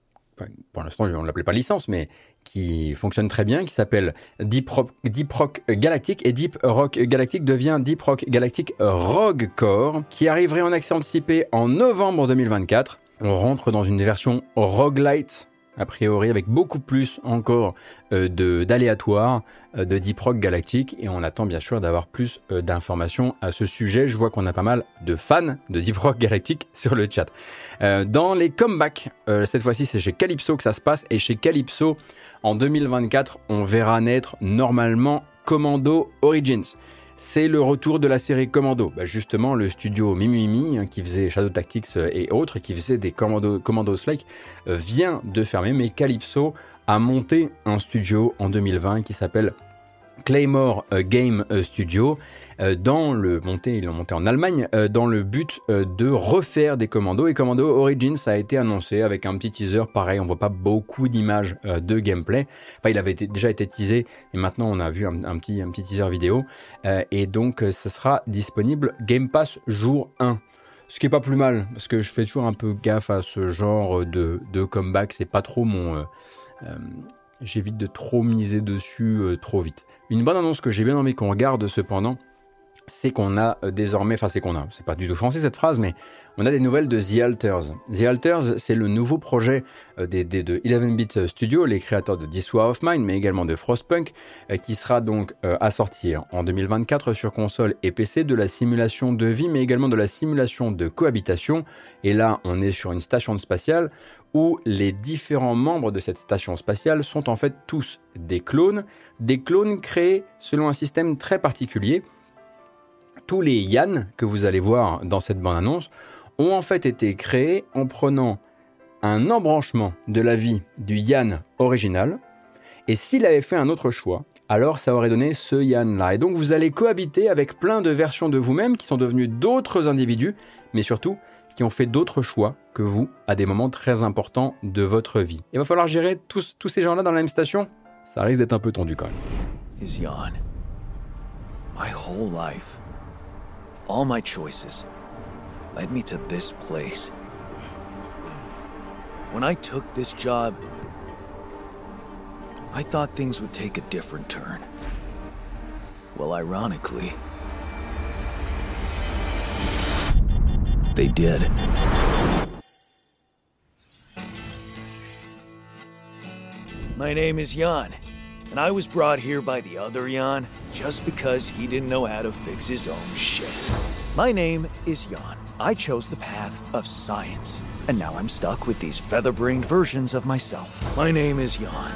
pour l'instant on ne l'appelait pas licence, mais qui fonctionne très bien, qui s'appelle Deep Rock, Deep Rock Galactic, et Deep Rock Galactic devient Deep Rock Galactic Rogue Core, qui arriverait en accès anticipé en novembre 2024. On rentre dans une version roguelite a priori, avec beaucoup plus encore euh, d'aléatoires euh, de Deep Rock Galactic. Et on attend bien sûr d'avoir plus euh, d'informations à ce sujet. Je vois qu'on a pas mal de fans de Deep Rock Galactic sur le chat. dans les comebacks, cette fois-ci c'est chez Calypso que ça se passe. Et chez Calypso, en 2024, on verra naître normalement Commando Origins c'est le retour de la série Commando. Bah, justement, le studio Mimimi, hein, qui faisait Shadow Tactics euh, et autres, qui faisait des Commando, Commando Slake, euh, vient de fermer, mais Calypso a monté un studio en 2020 qui s'appelle Claymore euh, Game Studio euh, dans le monté, ils l'ont monté en Allemagne, euh, dans le but euh, de refaire des commandos. Et Commando Origins a été annoncé avec un petit teaser. Pareil, on voit pas beaucoup d'images de gameplay. Enfin, il avait déjà été teasé et maintenant on a vu un, petit, un petit teaser vidéo. et donc, ça sera disponible Game Pass jour 1. Ce qui est pas plus mal, parce que je fais toujours un peu gaffe à ce genre de, de comeback. C'est pas trop mon. J'évite de trop miser dessus trop vite. Une bonne annonce que j'ai bien envie qu'on regarde cependant, c'est qu'on a euh, désormais, enfin c'est qu'on a, c'est pas du tout français cette phrase, mais on a des nouvelles de The Alters. The Alters, c'est le nouveau projet euh, des, de 11-bit Studio, les créateurs de This War of Mine, mais également de Frostpunk, euh, qui sera donc à sortir en 2024 sur console et PC de la simulation de vie, mais également de la simulation de cohabitation. Et là, on est sur une station spatiale où les différents membres de cette station spatiale sont en fait tous des clones, des clones créés selon un système très particulier tous les Yann que vous allez voir dans cette bande-annonce ont en fait été créés en prenant un embranchement de la vie du Yann original. Et s'il avait fait un autre choix, alors ça aurait donné ce Yann-là. Et donc vous allez cohabiter avec plein de versions de vous-même qui sont devenues d'autres individus, mais surtout qui ont fait d'autres choix que vous à des moments très importants de votre vie. Il va falloir gérer tous, tous ces gens-là dans la même station Ça risque d'être un peu tendu quand même. My whole life. All my choices led me to this place. When I took this job, I thought things would take a different turn. Well, ironically, they did. My name is Jan and I was brought here by the other Jan just because he didn't know how to fix his own shit. My name is Jan. I chose the path of science, and now I'm stuck with these feather-brained versions of myself. My name is Jan.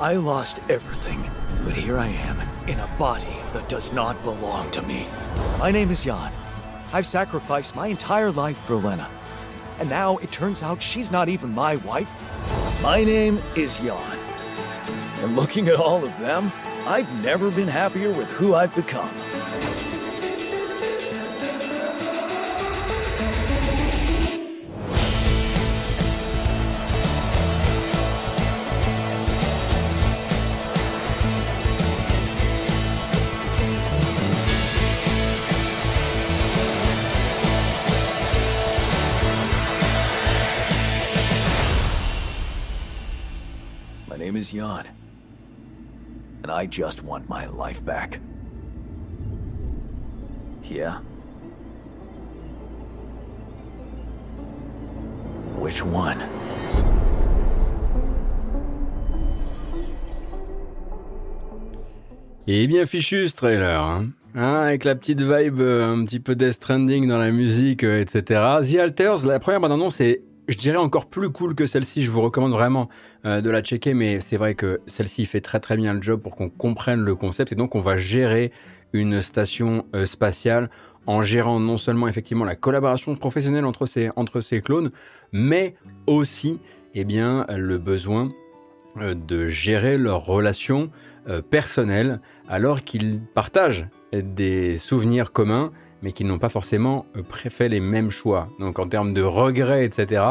I lost everything, but here I am, in a body that does not belong to me. My name is Jan. I've sacrificed my entire life for Lena, and now it turns out she's not even my wife. My name is Jan. And looking at all of them, I've never been happier with who I've become. I just want my life back. Yeah? Which one? Et bien fichu ce trailer, hein. hein avec la petite vibe euh, un petit peu Death Stranding dans la musique, euh, etc. The Alters, la première bande-annonce est je dirais encore plus cool que celle-ci. Je vous recommande vraiment euh, de la checker, mais c'est vrai que celle-ci fait très très bien le job pour qu'on comprenne le concept. Et donc, on va gérer une station euh, spatiale en gérant non seulement effectivement la collaboration professionnelle entre ces, clones, mais aussi eh bien, le besoin euh, de gérer leurs relations personnelles alors qu'ils partagent des souvenirs communs mais qui n'ont pas forcément euh, fait les mêmes choix. Donc en termes de regrets, etc.,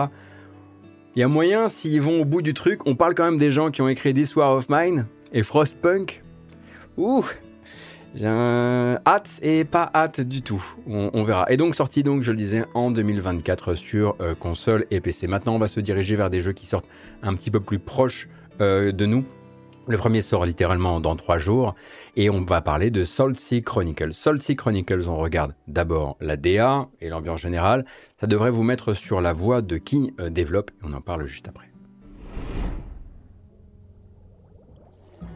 il y a moyen, s'ils vont au bout du truc, on parle quand même des gens qui ont écrit This War of Mine et Frostpunk. Ouh hâte et pas hâte du tout. On, verra. Et donc sorti donc, je le disais, en 2024 sur euh, console et PC. Maintenant, on va se diriger vers des jeux qui sortent un petit peu plus proches euh, de nous. Le premier sort littéralement dans trois jours et on va parler de Salt Sea Chronicles. Salt Sea Chronicles, on regarde d'abord la DA et l'ambiance générale. Ça devrait vous mettre sur la voie de qui euh, développe on en parle juste après.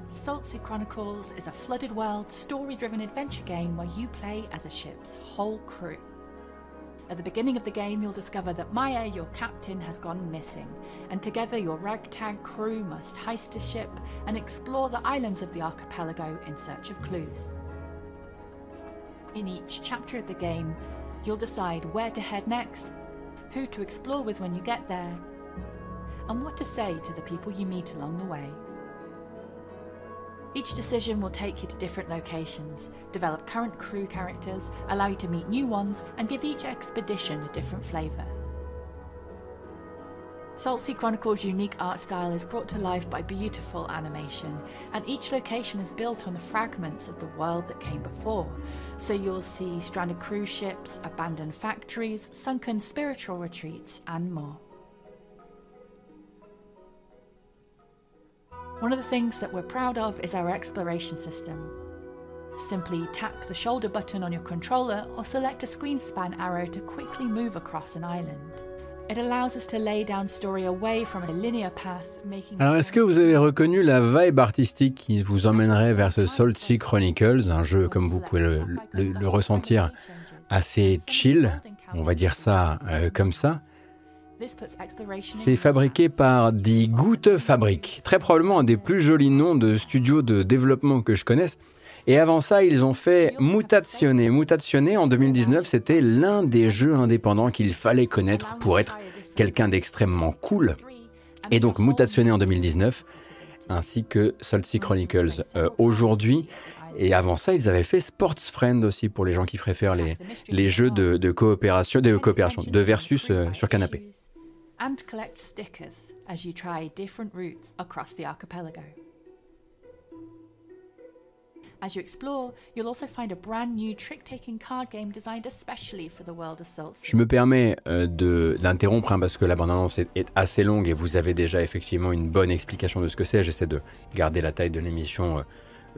Saltsea Chronicles is a flooded world, story driven adventure game where you play as a ship's whole crew. At the beginning of the game, you'll discover that Maya, your captain, has gone missing, and together your ragtag crew must heist a ship and explore the islands of the archipelago in search of clues. In each chapter of the game, you'll decide where to head next, who to explore with when you get there, and what to say to the people you meet along the way. Each decision will take you to different locations, develop current crew characters, allow you to meet new ones, and give each expedition a different flavour. Saltsea Chronicles' unique art style is brought to life by beautiful animation, and each location is built on the fragments of the world that came before. So you'll see stranded cruise ships, abandoned factories, sunken spiritual retreats, and more. One of the things that we're proud of is our exploration system. Simply tap the shoulder button on your controller or select a screen span arrow to quickly move across an island. It allows us to lay down story away from a linear path, making Alors, est-ce que vous avez reconnu la vibe artistique qui vous emmènerait vers ce Salt Sea Chronicles, un jeu comme vous pouvez le, le, le ressentir assez chill, on va dire ça euh, comme ça? C'est fabriqué par Die Gute Fabrik, très probablement un des plus jolis noms de studios de développement que je connaisse. Et avant ça, ils ont fait Mutazione. Mutazione, en 2019, c'était l'un des jeux indépendants qu'il fallait connaître pour être quelqu'un d'extrêmement cool. Et donc Mutazione en 2019, ainsi que Salty Chronicles euh, aujourd'hui. Et avant ça, ils avaient fait Sports Friend aussi pour les gens qui préfèrent les, les jeux de, coopération, de coopération, de versus euh, sur canapé and collect stickers as you try different routes across the archipelago. As you explore, you'll also find a brand new trick-taking card game designed especially for the world of Salt Je me permets euh, d'interrompre hein, parce que la bande-annonce est, est, assez longue et vous avez déjà effectivement une bonne explication de ce que c'est. J'essaie de garder la taille de l'émission euh,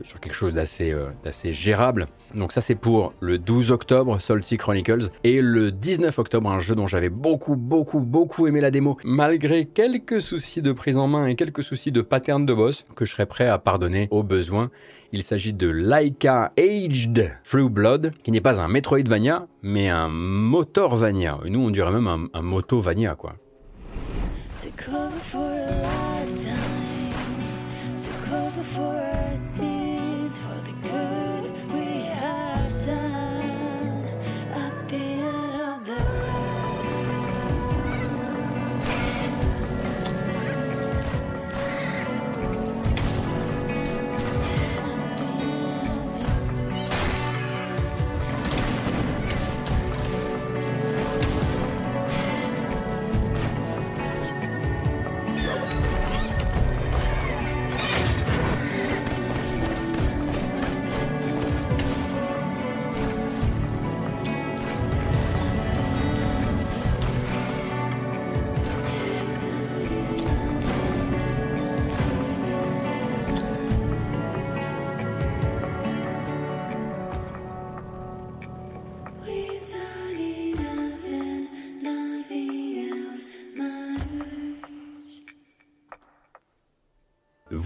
sur quelque chose euh, d'assez gérable. Donc ça c'est pour le 12 octobre, Salty Chronicles, et le 19 octobre, un jeu dont j'avais beaucoup, beaucoup, beaucoup aimé la démo, malgré quelques soucis de prise en main et quelques soucis de pattern de boss que je serais prêt à pardonner au besoin. Il s'agit de Laika Aged Through Blood, qui n'est pas un Metroidvania, mais un Motorvania. Nous on dirait même un, un Motovania quoi. could.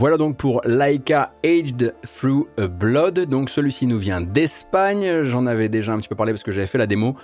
Voilà donc pour Laika Aged Through Blood. Donc celui-ci nous vient d'Espagne. J'en avais déjà un petit peu parlé parce que j'avais fait la démo.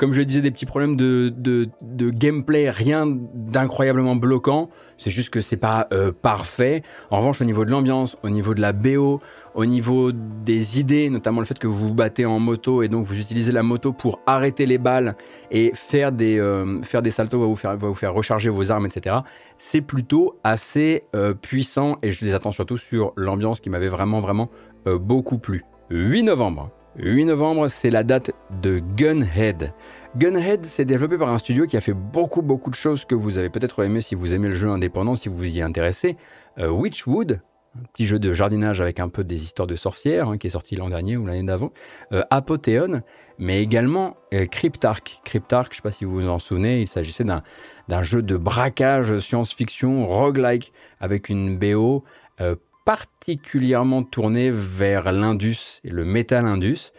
Comme je disais, des petits problèmes de, gameplay, rien d'incroyablement bloquant. C'est juste que c'est pas euh, parfait. En revanche, au niveau de l'ambiance, au niveau de la BO, au niveau des idées, notamment le fait que vous vous battez en moto et donc vous utilisez la moto pour arrêter les balles et faire des, euh, va vous faire, recharger vos armes, etc. C'est plutôt assez euh, puissant et je les attends surtout sur l'ambiance qui m'avait vraiment, vraiment beaucoup plu. 8 novembre, 8 novembre, c'est la date de Gunhead. Gunhead, c'est développé par un studio qui a fait beaucoup beaucoup de choses que vous avez peut-être aimé si vous aimez le jeu indépendant, si vous y intéressez. Euh, Witchwood, un petit jeu de jardinage avec un peu des histoires de sorcières, hein, qui est sorti l'an dernier ou l'année d'avant, euh, Apothéon, mais également euh, Cryptark. Cryptark, je ne sais pas si vous vous en souvenez, il s'agissait d'un jeu de braquage science-fiction roguelike avec une BO euh, particulièrement tournée vers l'Indus et le Metal Indus.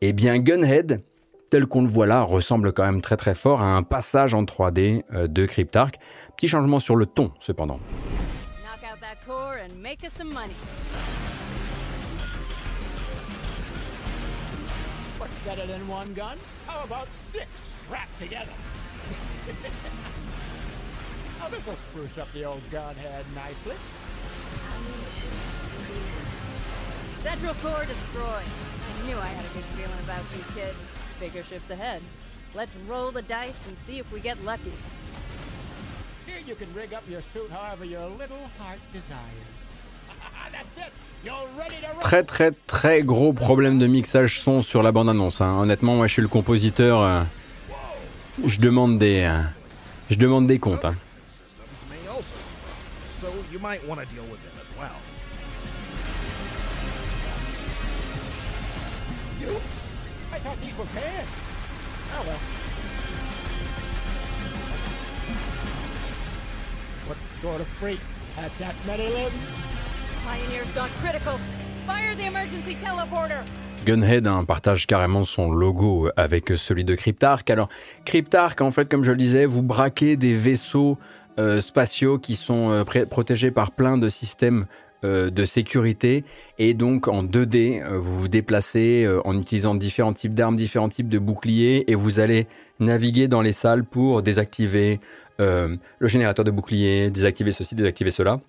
Et eh bien Gunhead, tel qu'on le voit là, ressemble quand même très très fort à un passage en 3D de Cryptark. Petit changement sur le ton cependant. Central core destroyed. I knew I had a good feeling about you, kid. Bigger ships ahead. Let's roll the dice and see if we get lucky. Here you can rig up your suit however your little heart desires. Très très très gros problème de mixage son sur la bande-annonce. Hein. Honnêtement, moi je suis le compositeur. Euh, je demande des, euh, je demande des comptes. Hein. Of freak has that many limbs? Gunhead hein, partage carrément son logo avec celui de Cryptark. Alors, Cryptark, en fait, comme je le disais, vous braquez des vaisseaux euh, spatiaux qui sont euh, protégés par plein de systèmes euh, de sécurité et donc en 2D vous vous déplacez en utilisant différents types d'armes, différents types de boucliers et vous allez naviguer dans les salles pour désactiver le générateur de boucliers, désactiver ceci, désactiver cela.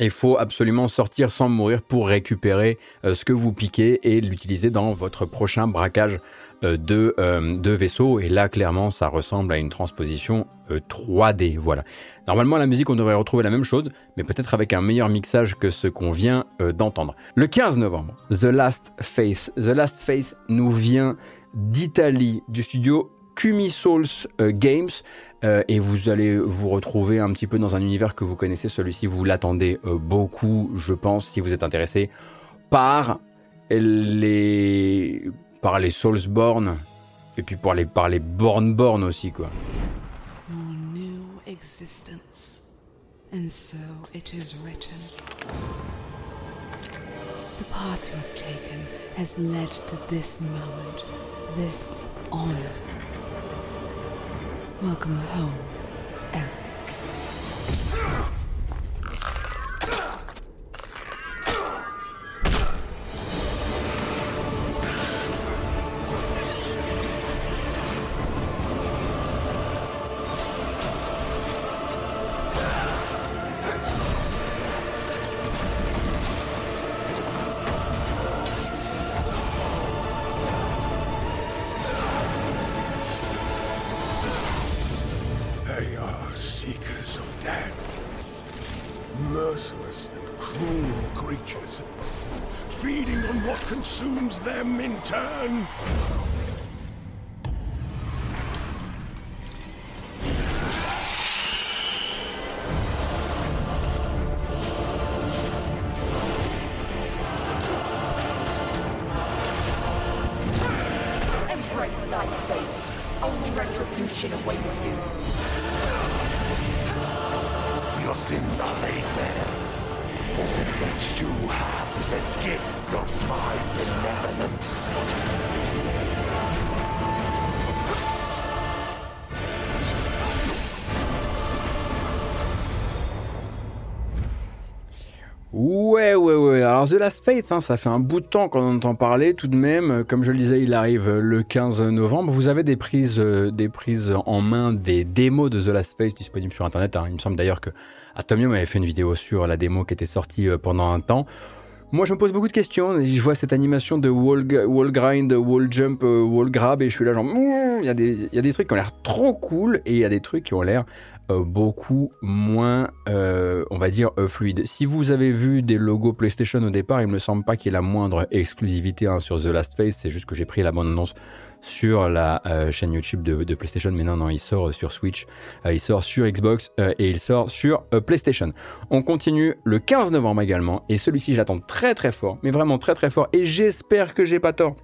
Il faut absolument sortir sans mourir pour récupérer euh, ce que vous piquez et l'utiliser dans votre prochain braquage euh, de, euh, de vaisseau. Et là, clairement, ça ressemble à une transposition 3D. Voilà. Normalement, la musique, on devrait retrouver la même chose, mais peut-être avec un meilleur mixage que ce qu'on vient d'entendre. Le 15 novembre, The Last Face. The Last Face nous vient d'Italie, du studio Kumi Souls Games. Euh, et vous allez vous retrouver un petit peu dans un univers que vous connaissez. Celui-ci, vous l'attendez euh, beaucoup, je pense, si vous êtes intéressé par les, par les Soulsborne et puis par les, par les Born aussi, quoi. new existence. And so it is written. The path you have taken has led to this moment, this honor. Welcome home, Eric. one. The Last Faith, hein, ça fait un bout de temps qu'on entend parler tout de même. Comme je le disais, il arrive le 15 novembre. Vous avez des prises, euh, des prises en main des démos de The Last Faith disponibles sur Internet. Hein. Il me semble d'ailleurs que Atomium avait fait une vidéo sur la démo qui était sortie euh, pendant un temps. Moi, je me pose beaucoup de questions. Je vois cette animation de wall, wall grind, wall jump, euh, wall grab, et je suis là genre, il y, a des, trucs qui ont l'air trop cool, et il y a des trucs qui ont l'air euh, beaucoup moins, euh, on va dire, euh, fluide. Si vous avez vu des logos PlayStation au départ, il me semble pas qu'il y ait la moindre exclusivité hein, sur The Last Phase. C'est juste que j'ai pris la bande annonce sur la chaîne YouTube de, PlayStation. Mais non, non, il sort sur Switch, il sort sur Xbox et il sort sur PlayStation. On continue le 15 novembre également. Et celui-ci, j'attends très très fort, mais vraiment très très fort. Et j'espère que j'ai pas tort.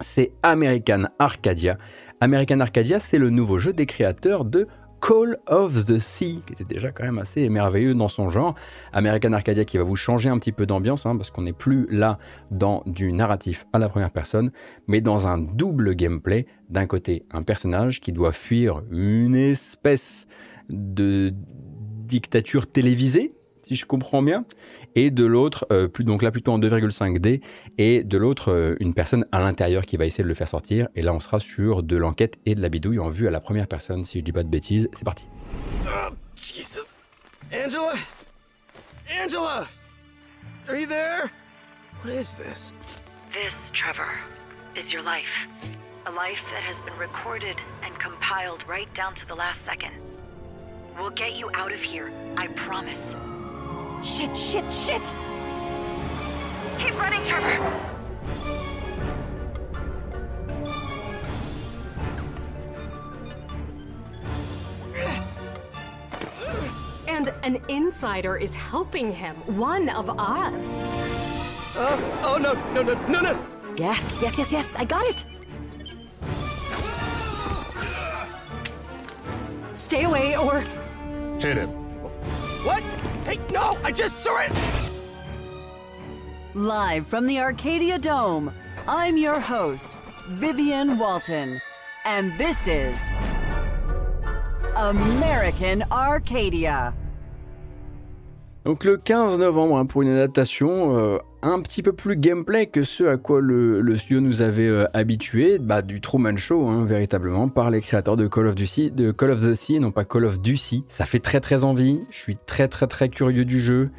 C'est American Arcadia. American Arcadia, c'est le nouveau jeu des créateurs de Call of the Sea, qui était déjà quand même assez merveilleux dans son genre. American Arcadia qui va vous changer un petit peu d'ambiance, hein, parce qu'on n'est plus là dans du narratif à la première personne, mais dans un double gameplay. D'un côté, un personnage qui doit fuir une espèce de dictature télévisée, si je comprends bien, et de l'autre, euh, donc là plutôt en 2,5D, et de l'autre, euh, une personne à l'intérieur qui va essayer de le faire sortir. Et là, on sera sur de l'enquête et de la bidouille en vue à la première personne, si je dis pas de bêtises. C'est parti. Oh, Jesus. Angela? Angela? Are you there? What is this? This, Trevor, is your life. A life that has been recorded and compiled right down to the last second. We'll get you out of here, I promise. Shit, shit, shit! Keep running, Trevor! And an insider is helping him, one of us. Oh, oh no, no, no, no, no! Yes, yes, yes, yes, I got it! Stay away or. Hit him. What? Hey, no! I just saw it! Live from the Arcadia Dome, I'm your host, Vivian Walton. And this is. American Arcadia. Donc le 15 novembre, hein, pour une adaptation euh, un petit peu plus gameplay que ce à quoi le, studio nous avait euh, habitué, bah, du Truman Show, hein, véritablement, par les créateurs de Call of, Duty, de Call of the Sea, non pas Call of Duty. Ça fait très très envie, je suis très très très curieux du jeu.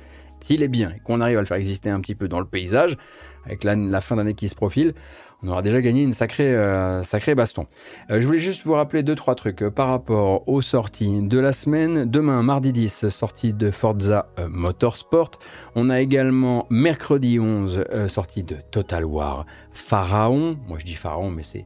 S'il est bien et qu'on arrive à le faire exister un petit peu dans le paysage, avec la fin d'année qui se profile, on aura déjà gagné une sacrée, euh, sacrée baston. Euh, je voulais juste vous rappeler deux trois trucs euh, par rapport aux sorties de la semaine. Demain, mardi 10, sortie de Forza Motorsport. On a également mercredi 11, sortie de Total War Pharaon. Moi je dis Pharaon, mais c'est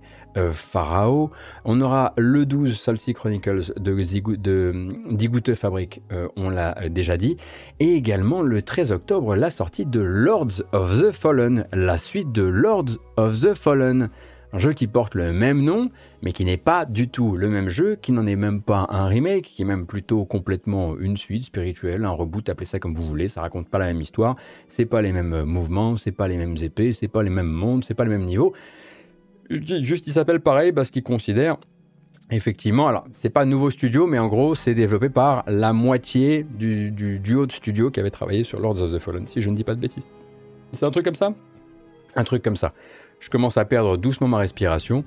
Pharao. On aura le 12 Salty Chronicles de, de Fabric, on l'a déjà dit. Et également le 13 octobre, la sortie de Lords of the Fallen, la suite de Lords of the Fallen. Un jeu qui porte le même nom, mais qui n'est pas du tout le même jeu, qui n'en est même pas un remake, qui est même plutôt complètement une suite spirituelle, un reboot, appelez ça comme vous voulez, ça raconte pas la même histoire, c'est pas les mêmes mouvements, c'est pas les mêmes épées, c'est pas les mêmes mondes, c'est pas le même niveau. Juste il s'appelle pareil parce qu'il considère Effectivement, alors c'est pas un nouveau studio, mais en gros c'est développé par la moitié du, du, duo de studio qui avait travaillé sur Lords of the Fallen, si je ne dis pas de bêtises. C'est un truc comme ça? Un truc comme ça. Je commence à perdre doucement ma respiration,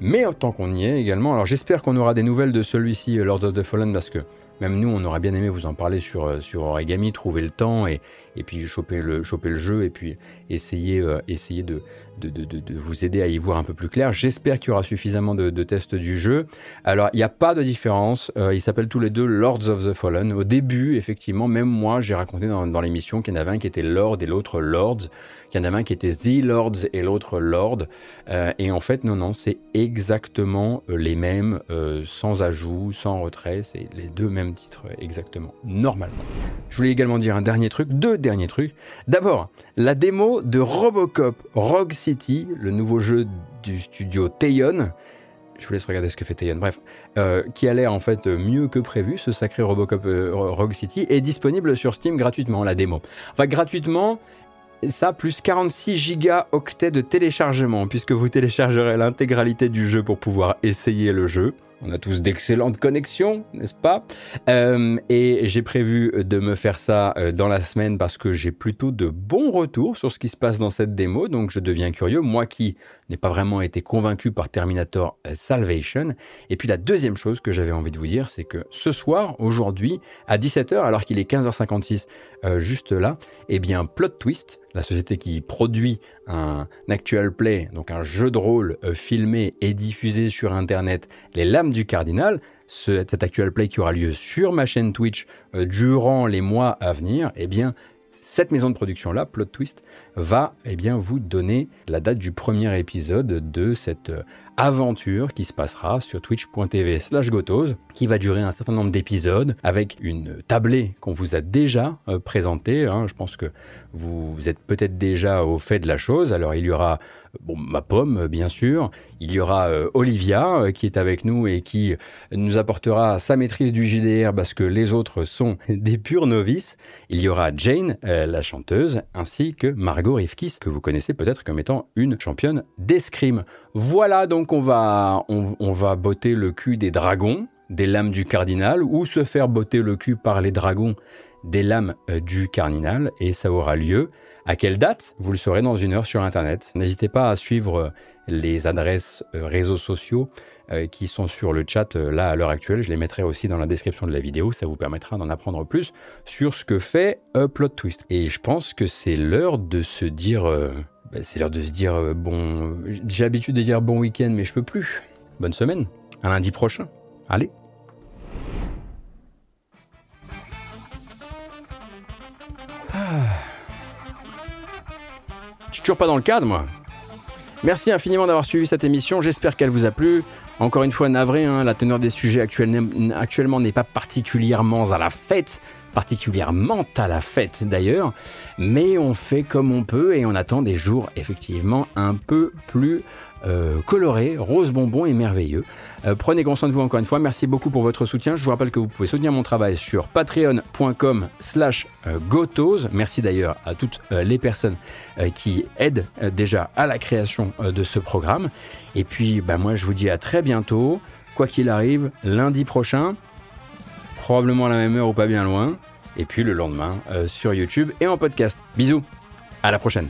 mais autant qu'on y est également. Alors j'espère qu'on aura des nouvelles de celui-ci, Lords of the Fallen, parce que même nous, on aurait bien aimé vous en parler sur, euh, sur Origami, trouver le temps et, et puis choper le, choper le jeu et puis essayer, euh, essayer de, de, de, de, vous aider à y voir un peu plus clair. J'espère qu'il y aura suffisamment de, tests du jeu. Alors, il n'y a pas de différence. Euh, ils s'appellent tous les deux Lords of the Fallen. Au début, effectivement, même moi, j'ai raconté dans, dans l'émission qu'il y en avait un qui était Lord et l'autre Lords. Qu'il y en avait un qui était The Lords et l'autre Lord. Euh, et en fait, non, non, c'est exactement euh, les mêmes, sans ajout, sans retrait. C'est les deux mêmes titres, exactement, normalement. Je voulais également dire un dernier truc, deux derniers trucs. D'abord, la démo de Robocop Rogue City, le nouveau jeu du studio Tayon. Je vous laisse regarder ce que fait Tayon. Bref, euh, qui a l'air en fait mieux que prévu, ce sacré Robocop euh, Rogue City, est disponible sur Steam gratuitement, la démo. Enfin, gratuitement, ça plus 46 gigaoctets de téléchargement, puisque vous téléchargerez l'intégralité du jeu pour pouvoir essayer le jeu. On a tous d'excellentes connexions, n'est-ce pas? Euh, Et j'ai prévu de me faire ça euh, dans la semaine parce que j'ai plutôt de bons retours sur ce qui se passe dans cette démo, donc je deviens curieux. Moi qui n'ai pas vraiment été convaincu par Terminator euh, Salvation. Et puis la deuxième chose que j'avais envie de vous dire, c'est que ce soir, aujourd'hui, à 17h, alors qu'il est 15h56, juste là, eh bien, Plot Twist, la société qui produit un actual play, donc un jeu de rôle filmé et diffusé sur Internet, Les Lames du Cardinal, ce- cet actual play qui aura lieu sur ma chaîne Twitch euh, durant les mois à venir, eh bien, cette maison de production-là, Plot Twist, va eh bien, vous donner la date du premier épisode de cette euh, aventure qui se passera sur twitch.tv slash gotose, qui va durer un certain nombre d'épisodes avec une tablée qu'on vous a déjà euh, présentée. hein. Je pense que vous, êtes peut-être déjà au fait de la chose. Alors il y aura bon, ma pomme, euh, bien sûr. Il y aura euh, Olivia euh, qui est avec nous et qui nous apportera sa maîtrise du JDR parce que les autres sont des purs novices. Il y aura Jane, euh, la chanteuse, ainsi que Margot Rifkis, que vous connaissez peut-être comme étant une championne d'escrime. Voilà, donc on va, on, on va botter le cul des dragons, des lames du cardinal, ou se faire botter le cul par les dragons des lames euh, du cardinal, et ça aura lieu. À quelle date? Vous le saurez dans une heure sur Internet. N'hésitez pas à suivre euh, les adresses euh, réseaux sociaux euh, qui sont sur le chat euh, là à l'heure actuelle. Je les mettrai aussi dans la description de la vidéo. Ça vous permettra d'en apprendre plus sur ce que fait Upload Twist. Et je pense que c'est l'heure de se dire... euh, bah, c'est l'heure de se dire euh, bon... J'ai l'habitude de dire bon week-end, mais je peux plus. Bonne semaine. À lundi prochain. Allez. Je suis toujours pas dans le cadre, moi. Merci infiniment d'avoir suivi cette émission. J'espère qu'elle vous a plu. Encore une fois, navré, hein, la teneur des sujets actuelle- actuellement n'est pas particulièrement à la fête, particulièrement à la fête d'ailleurs, mais on fait comme on peut et on attend des jours effectivement un peu plus euh, colorés, rose bonbon et merveilleux. Euh, prenez grand soin de vous encore une fois. Merci beaucoup pour votre soutien. Je vous rappelle que vous pouvez soutenir mon travail sur patreon.com slash euh, gotose. Merci d'ailleurs à toutes les personnes qui aident déjà à la création de ce programme. Et puis, bah, moi, je vous dis à très bientôt. Quoi qu'il arrive, lundi prochain, probablement à la même heure ou pas bien loin. Et puis le lendemain sur YouTube et en podcast. Bisous, à la prochaine.